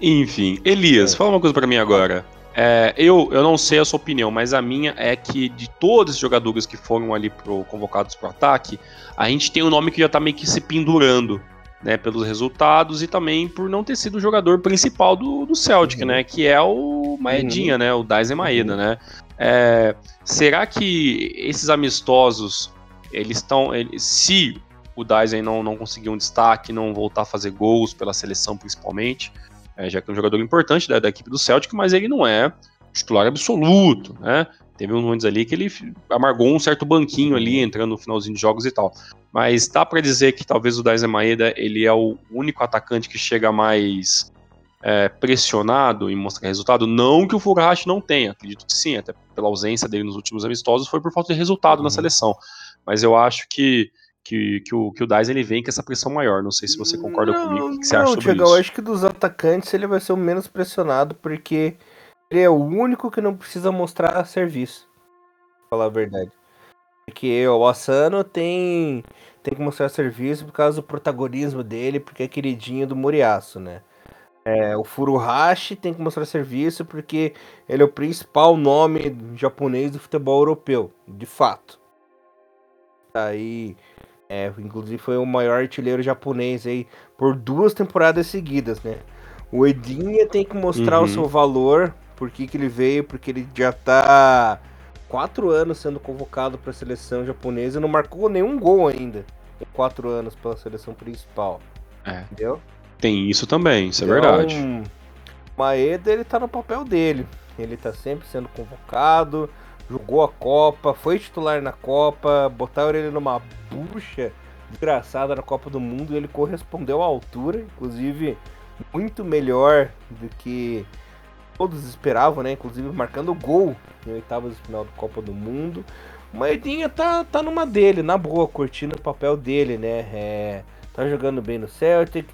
Enfim, Elias, é. fala uma coisa para mim agora. É, eu, eu não sei a sua opinião, mas a minha é que de todos os jogadores que foram ali pro, convocados para o ataque, a gente tem um nome que já tá meio que se pendurando, né, pelos resultados e também por não ter sido o jogador principal do, do Celtic, uhum. né, que é o Maedinha, uhum. né, o Daisen Maeda, uhum. né. É, será que esses amistosos, eles estão, se o Daisen não, não conseguir um destaque, não voltar a fazer gols pela seleção principalmente, é, já que é um jogador importante da, da, equipe do Celtic, mas ele não é titular absoluto, né? Teve uns momentos ali que ele amargou um certo banquinho ali, entrando no finalzinho de jogos e tal. Mas dá para dizer que talvez o Daisen Maeda ele é o único atacante que chega mais é, pressionado em mostrar resultado. Não que o Furuhashi não tenha, acredito que sim, até pela ausência dele nos últimos amistosos, foi por falta de resultado uhum. na seleção. Mas eu acho que que, que o, que o Dais ele vem com essa pressão maior. Não sei se você concorda não, comigo. O que, você não, acha sobre Thiago, isso? Eu acho que dos atacantes ele vai ser o menos pressionado, porque ele é o único que não precisa mostrar serviço. Pra falar a verdade. Porque o Asano tem, tem que mostrar serviço por causa do protagonismo dele, porque é queridinho do Moriaço, né? É, o Furuhashi tem que mostrar serviço porque ele é o principal nome japonês do futebol europeu, de fato. Aí é, inclusive foi o maior artilheiro japonês aí por duas temporadas seguidas, né? O Edinha tem que mostrar uhum. o seu valor, por que, que ele veio, porque ele já tá quatro anos sendo convocado para a seleção japonesa e não marcou nenhum gol ainda. Em quatro anos pela seleção principal. É. Entendeu? Tem isso também, isso é então, é verdade. Maeda, ele tá no papel dele. Ele tá sempre sendo convocado, jogou a Copa, foi titular na Copa, botaram ele numa bucha desgraçada na Copa do Mundo ele correspondeu à altura, inclusive muito melhor do que todos esperavam, né? Inclusive marcando gol em oitavas de final da Copa do Mundo. O Maedinha tá, tá numa dele, na boa, curtindo o papel dele, né? É, tá jogando bem no Celtic,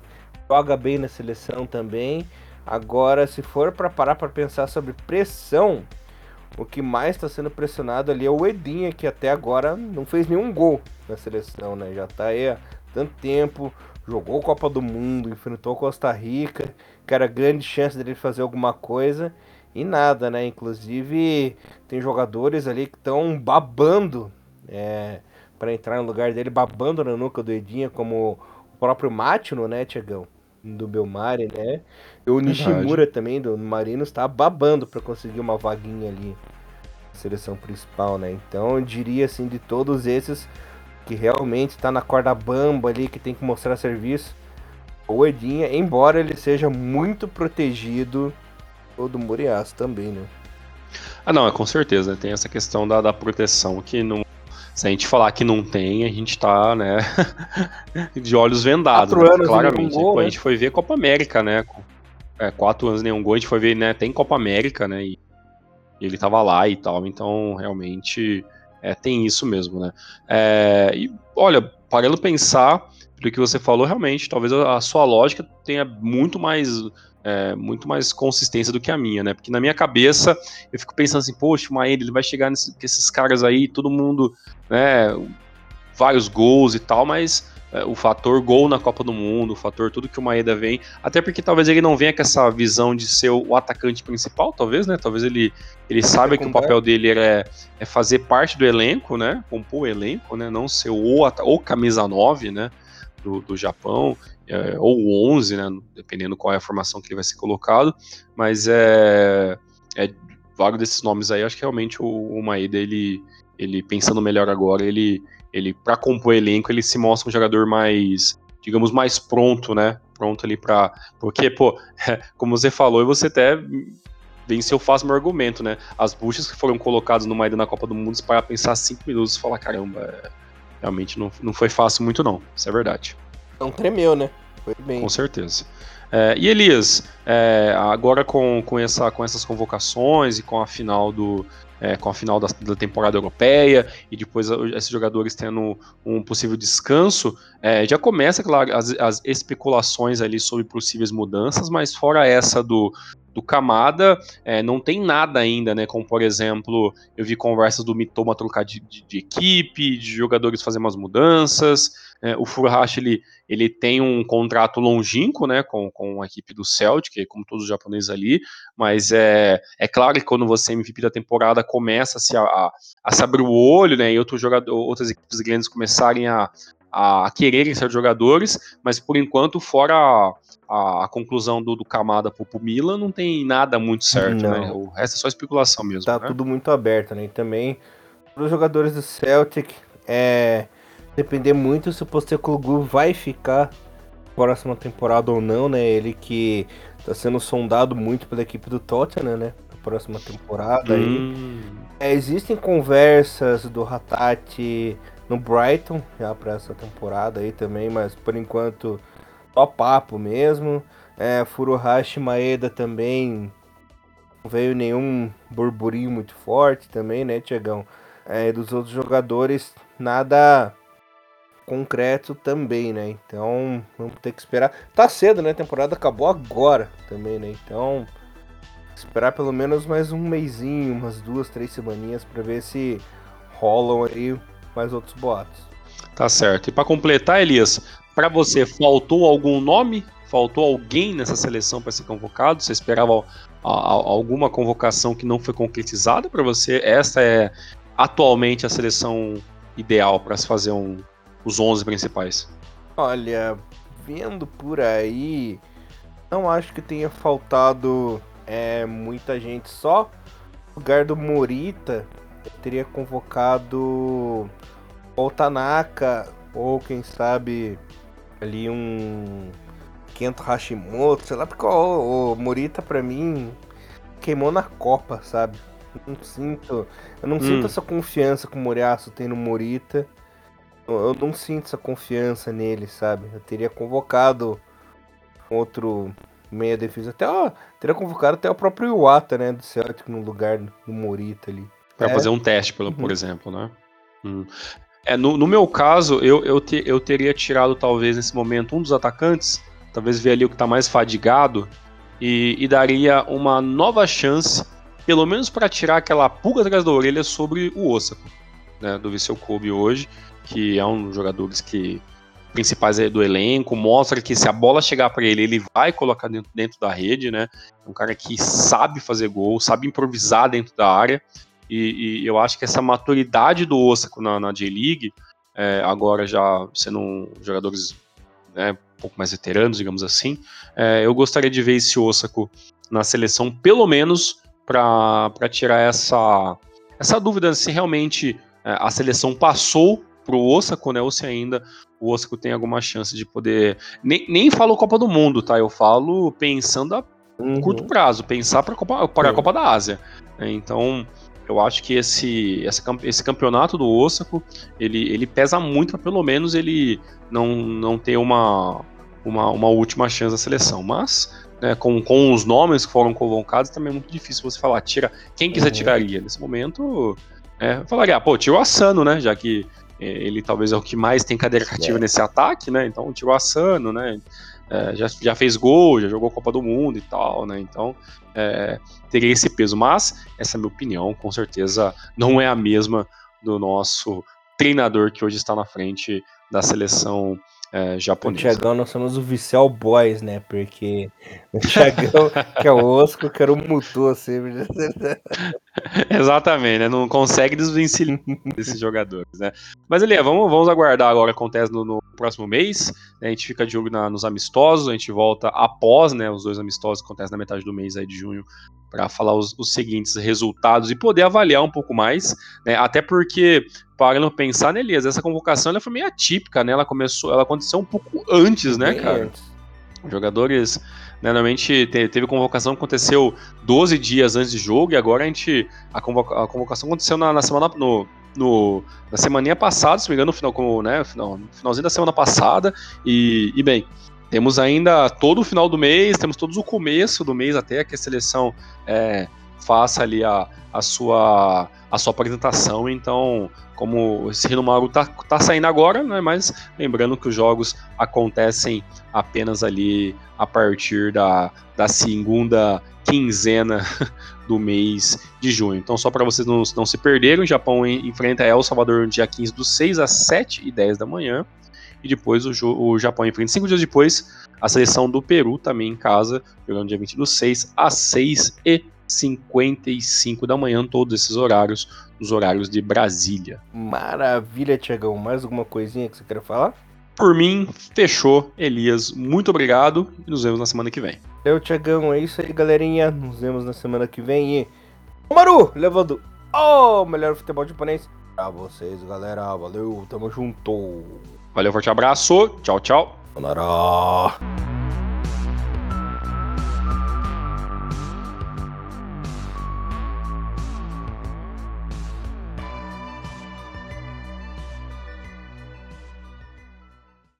joga bem na seleção também. Agora, se for para parar para pensar sobre pressão, o que mais está sendo pressionado ali é o Edinha, que até agora não fez nenhum gol na seleção, né? Já tá aí há tanto tempo, jogou Copa do Mundo, enfrentou Costa Rica, que era grande chance dele fazer alguma coisa e nada, né? Inclusive tem jogadores ali que estão babando é, para entrar no lugar dele, babando na nuca do Edinha, como o próprio Matino, né, Tiagão? Do Belmari, né? O Nishimura também, do Marinos, tá babando para conseguir uma vaguinha ali na seleção principal, né? Então eu diria assim, de todos esses que realmente tá na corda bamba ali, que tem que mostrar serviço, o Edinha, embora ele seja muito protegido, o do Murias também, né? Ah, não, é com certeza, né? tem essa questão da, da proteção que não. Se a gente falar que não tem, a gente tá, né, [LAUGHS] de olhos vendados. Quatro né? anos claramente. Gol, né? A gente foi ver Copa América, né? é, quatro anos nenhum gol, a gente foi ver, né, tem Copa América, né, e, ele tava lá e tal, então realmente é, tem isso mesmo, né. É, e olha, parando pensar, do que você falou, realmente, talvez a sua lógica tenha muito mais é, muito mais consistência do que a minha, né? Porque na minha cabeça eu fico pensando assim, poxa, o Maeda, ele vai chegar nesse, com esses caras aí, todo mundo, né? Vários gols e tal, mas é, o fator gol na Copa do Mundo, o fator tudo que o Maeda vem, até porque talvez ele não venha com essa visão de ser o atacante principal, talvez, né? Talvez ele, ele saiba que o papel dele é, é fazer parte do elenco, né? Compor o elenco, né? Não ser o, o camisa 9, né? Do, do Japão, é, ou o 11, né? Dependendo qual é a formação que ele vai ser colocado, mas é, é vários desses nomes aí, acho que realmente o, o Maeda, ele, ele pensando melhor agora, ele ele para compor elenco, ele se mostra um jogador mais, digamos, mais pronto, né? Pronto ali para, porque pô, [LAUGHS] como você falou, e você até venceu fácil meu argumento, né? As buchas que foram colocadas numa ida na Copa do Mundo, para pensar cinco minutos e falar, caramba, é, realmente não, não foi fácil muito não, isso é verdade. Não tremeu, né? Foi bem. Com certeza. É, e Elias, é, agora com, com, essa, com essas convocações e com a final do, é, com a final da, da, temporada europeia e depois esses jogadores tendo um possível descanso, é, já começa, claro, as, as, especulações ali sobre possíveis mudanças, mas fora essa do, do Camada, é, não tem nada ainda, né? Como por exemplo, eu vi conversas do Mitoma trocar de, de, de equipe, de jogadores fazer umas mudanças. É, o Furuhashi ele, ele tem um contrato longínquo, né, com, com a equipe do Celtic, como todos os japoneses ali, mas é, é claro que quando você é MVP da temporada começa -se a, a, a se abrir o olho, né, e outros jogadores, outras equipes grandes começarem a, a quererem ser jogadores, mas por enquanto, fora a, a conclusão do, do Camada pro, pro Milan, não tem nada muito certo, né? não. né? O resto é só especulação mesmo. Tá né? tudo muito aberto, né? E também, os jogadores do Celtic, é, depender muito se o Postecoglou vai ficar próxima temporada ou não, né? Ele que tá sendo sondado muito pela equipe do Tottenham, né? Na próxima temporada hum. É, existem conversas do Hatati no Brighton já para essa temporada aí também, mas por enquanto só papo mesmo. É, Furuhashi Maeda também não veio nenhum burburinho muito forte também, né, Tiagão? É, dos outros jogadores, nada concreto também, né? Então vamos ter que esperar. Tá cedo, né? A temporada acabou agora também, né? Então esperar pelo menos mais um mêsinho, umas duas, três semaninhas para ver se rolam aí mais outros boatos. Tá certo. E para completar, Elias, para você faltou algum nome? Faltou alguém nessa seleção para ser convocado? Você esperava a, a, alguma convocação que não foi concretizada para você? Essa é atualmente a seleção ideal para se fazer um, os 11 principais? Olha, vendo por aí, não acho que tenha faltado é, muita gente. Só o lugar do Morita teria convocado o Tanaka, ou quem sabe ali um Kento Hashimoto, sei lá, porque o, o Morita pra mim queimou na Copa, sabe? Eu não sinto, eu não hum. sinto essa confiança que o Moriaço tem no Morita. Eu, não sinto essa confiança nele, sabe? Eu teria convocado outro meia defesa, até ó, teria convocado até o próprio Iwata, né, do Celtic no lugar do Morita ali. Para é. fazer um teste, por, uhum. por exemplo, né? Hum. É, no, no, meu caso, eu, eu, te, eu teria tirado, talvez, nesse momento, um dos atacantes, talvez ver ali o que está mais fadigado, e, e, daria uma nova chance, pelo menos para tirar aquela pulga atrás da orelha sobre o Osako, né, do Viseu Kobe hoje, que é um dos jogadores que principais do elenco, mostra que se a bola chegar para ele, ele vai colocar dentro, dentro da rede, né? Um cara que sabe fazer gol, sabe improvisar dentro da área. E, e eu acho que essa maturidade do Osako na, na J-League, é, agora já sendo um, jogadores né, um pouco mais veteranos, digamos assim, é, eu gostaria de ver esse Osako na seleção, pelo menos para tirar essa, essa dúvida se realmente é, a seleção passou pro Osako, né, ou se ainda o Osako tem alguma chance de poder. Nem, nem falo Copa do Mundo, tá? Eu falo pensando a uhum. curto prazo, pensar para Copa, a Copa da Ásia. Então, eu acho que esse, esse campeonato do Osako, ele, ele pesa muito para pelo menos ele não, não ter uma, uma, uma última chance da seleção. Mas, né, com, com os nomes que foram convocados, também é muito difícil você falar, tira quem que você uhum. tiraria. Nesse momento, é, eu falaria, ah, pô, tira o Asano, né, já que é, ele talvez é o que mais tem cadeira cativa é. nesse ataque, né, então tira o Asano, né, é, já, já fez gol, já jogou Copa do Mundo e tal, né? Então é, teria esse peso. Mas essa é a minha opinião, com certeza não é a mesma do nosso treinador que hoje está na frente da seleção é, japonesa. O Thiagão, nós somos o Vicial Boys, né? Porque o Thiagão, que é o Osco, que era o Mutu sempre. [LAUGHS] [LAUGHS] Exatamente, né? Não consegue desvencilhar [LAUGHS] desses jogadores, né? Mas, Elia, vamos, vamos aguardar agora o que acontece no, no próximo mês. Né? A gente fica de olho na, nos amistosos, a gente volta após, né? Os dois amistosos que acontecem na metade do mês aí de junho para falar os, os, seguintes resultados e poder avaliar um pouco mais, né? Até porque, parando pensar, né, Elias, essa convocação ela foi meio atípica, né? Ela começou, ela aconteceu um pouco antes, né, cara? Antes. Jogadores, né, normalmente teve convocação que aconteceu 12 dias antes de jogo e agora a gente a, convoca, a convocação aconteceu na, na semana no, no, na semaninha passada, se não me engano, no final, como, né, final, finalzinho da semana passada e, e bem, temos ainda todo o final do mês, temos todos o começo do mês até que a seleção é, faça ali a, a, sua, a sua apresentação. Então, como esse Rinomaru tá, tá saindo agora, né? Mas lembrando que os jogos acontecem apenas ali a partir da, da segunda quinzena [LAUGHS] do mês de junho. Então, só para vocês não, não se perderem, o Japão enfrenta El Salvador no dia 15 do 6 às 7 e 10 da manhã. E depois o, o Japão enfrenta cinco dias depois a seleção do Peru também em casa, jogando dia 20 do 6 às 6 e 55 da manhã, todos esses horários, os horários de Brasília. Maravilha, Tiagão. Mais alguma coisinha que você quer falar? Por mim, fechou. Elias, muito obrigado e nos vemos na semana que vem. Valeu, Tiagão. É isso aí, galerinha. Nos vemos na semana que vem. E... Maru, levando o melhor futebol japonês pra vocês, galera. Valeu, tamo junto. Valeu, forte abraço. Tchau, tchau. Sonara.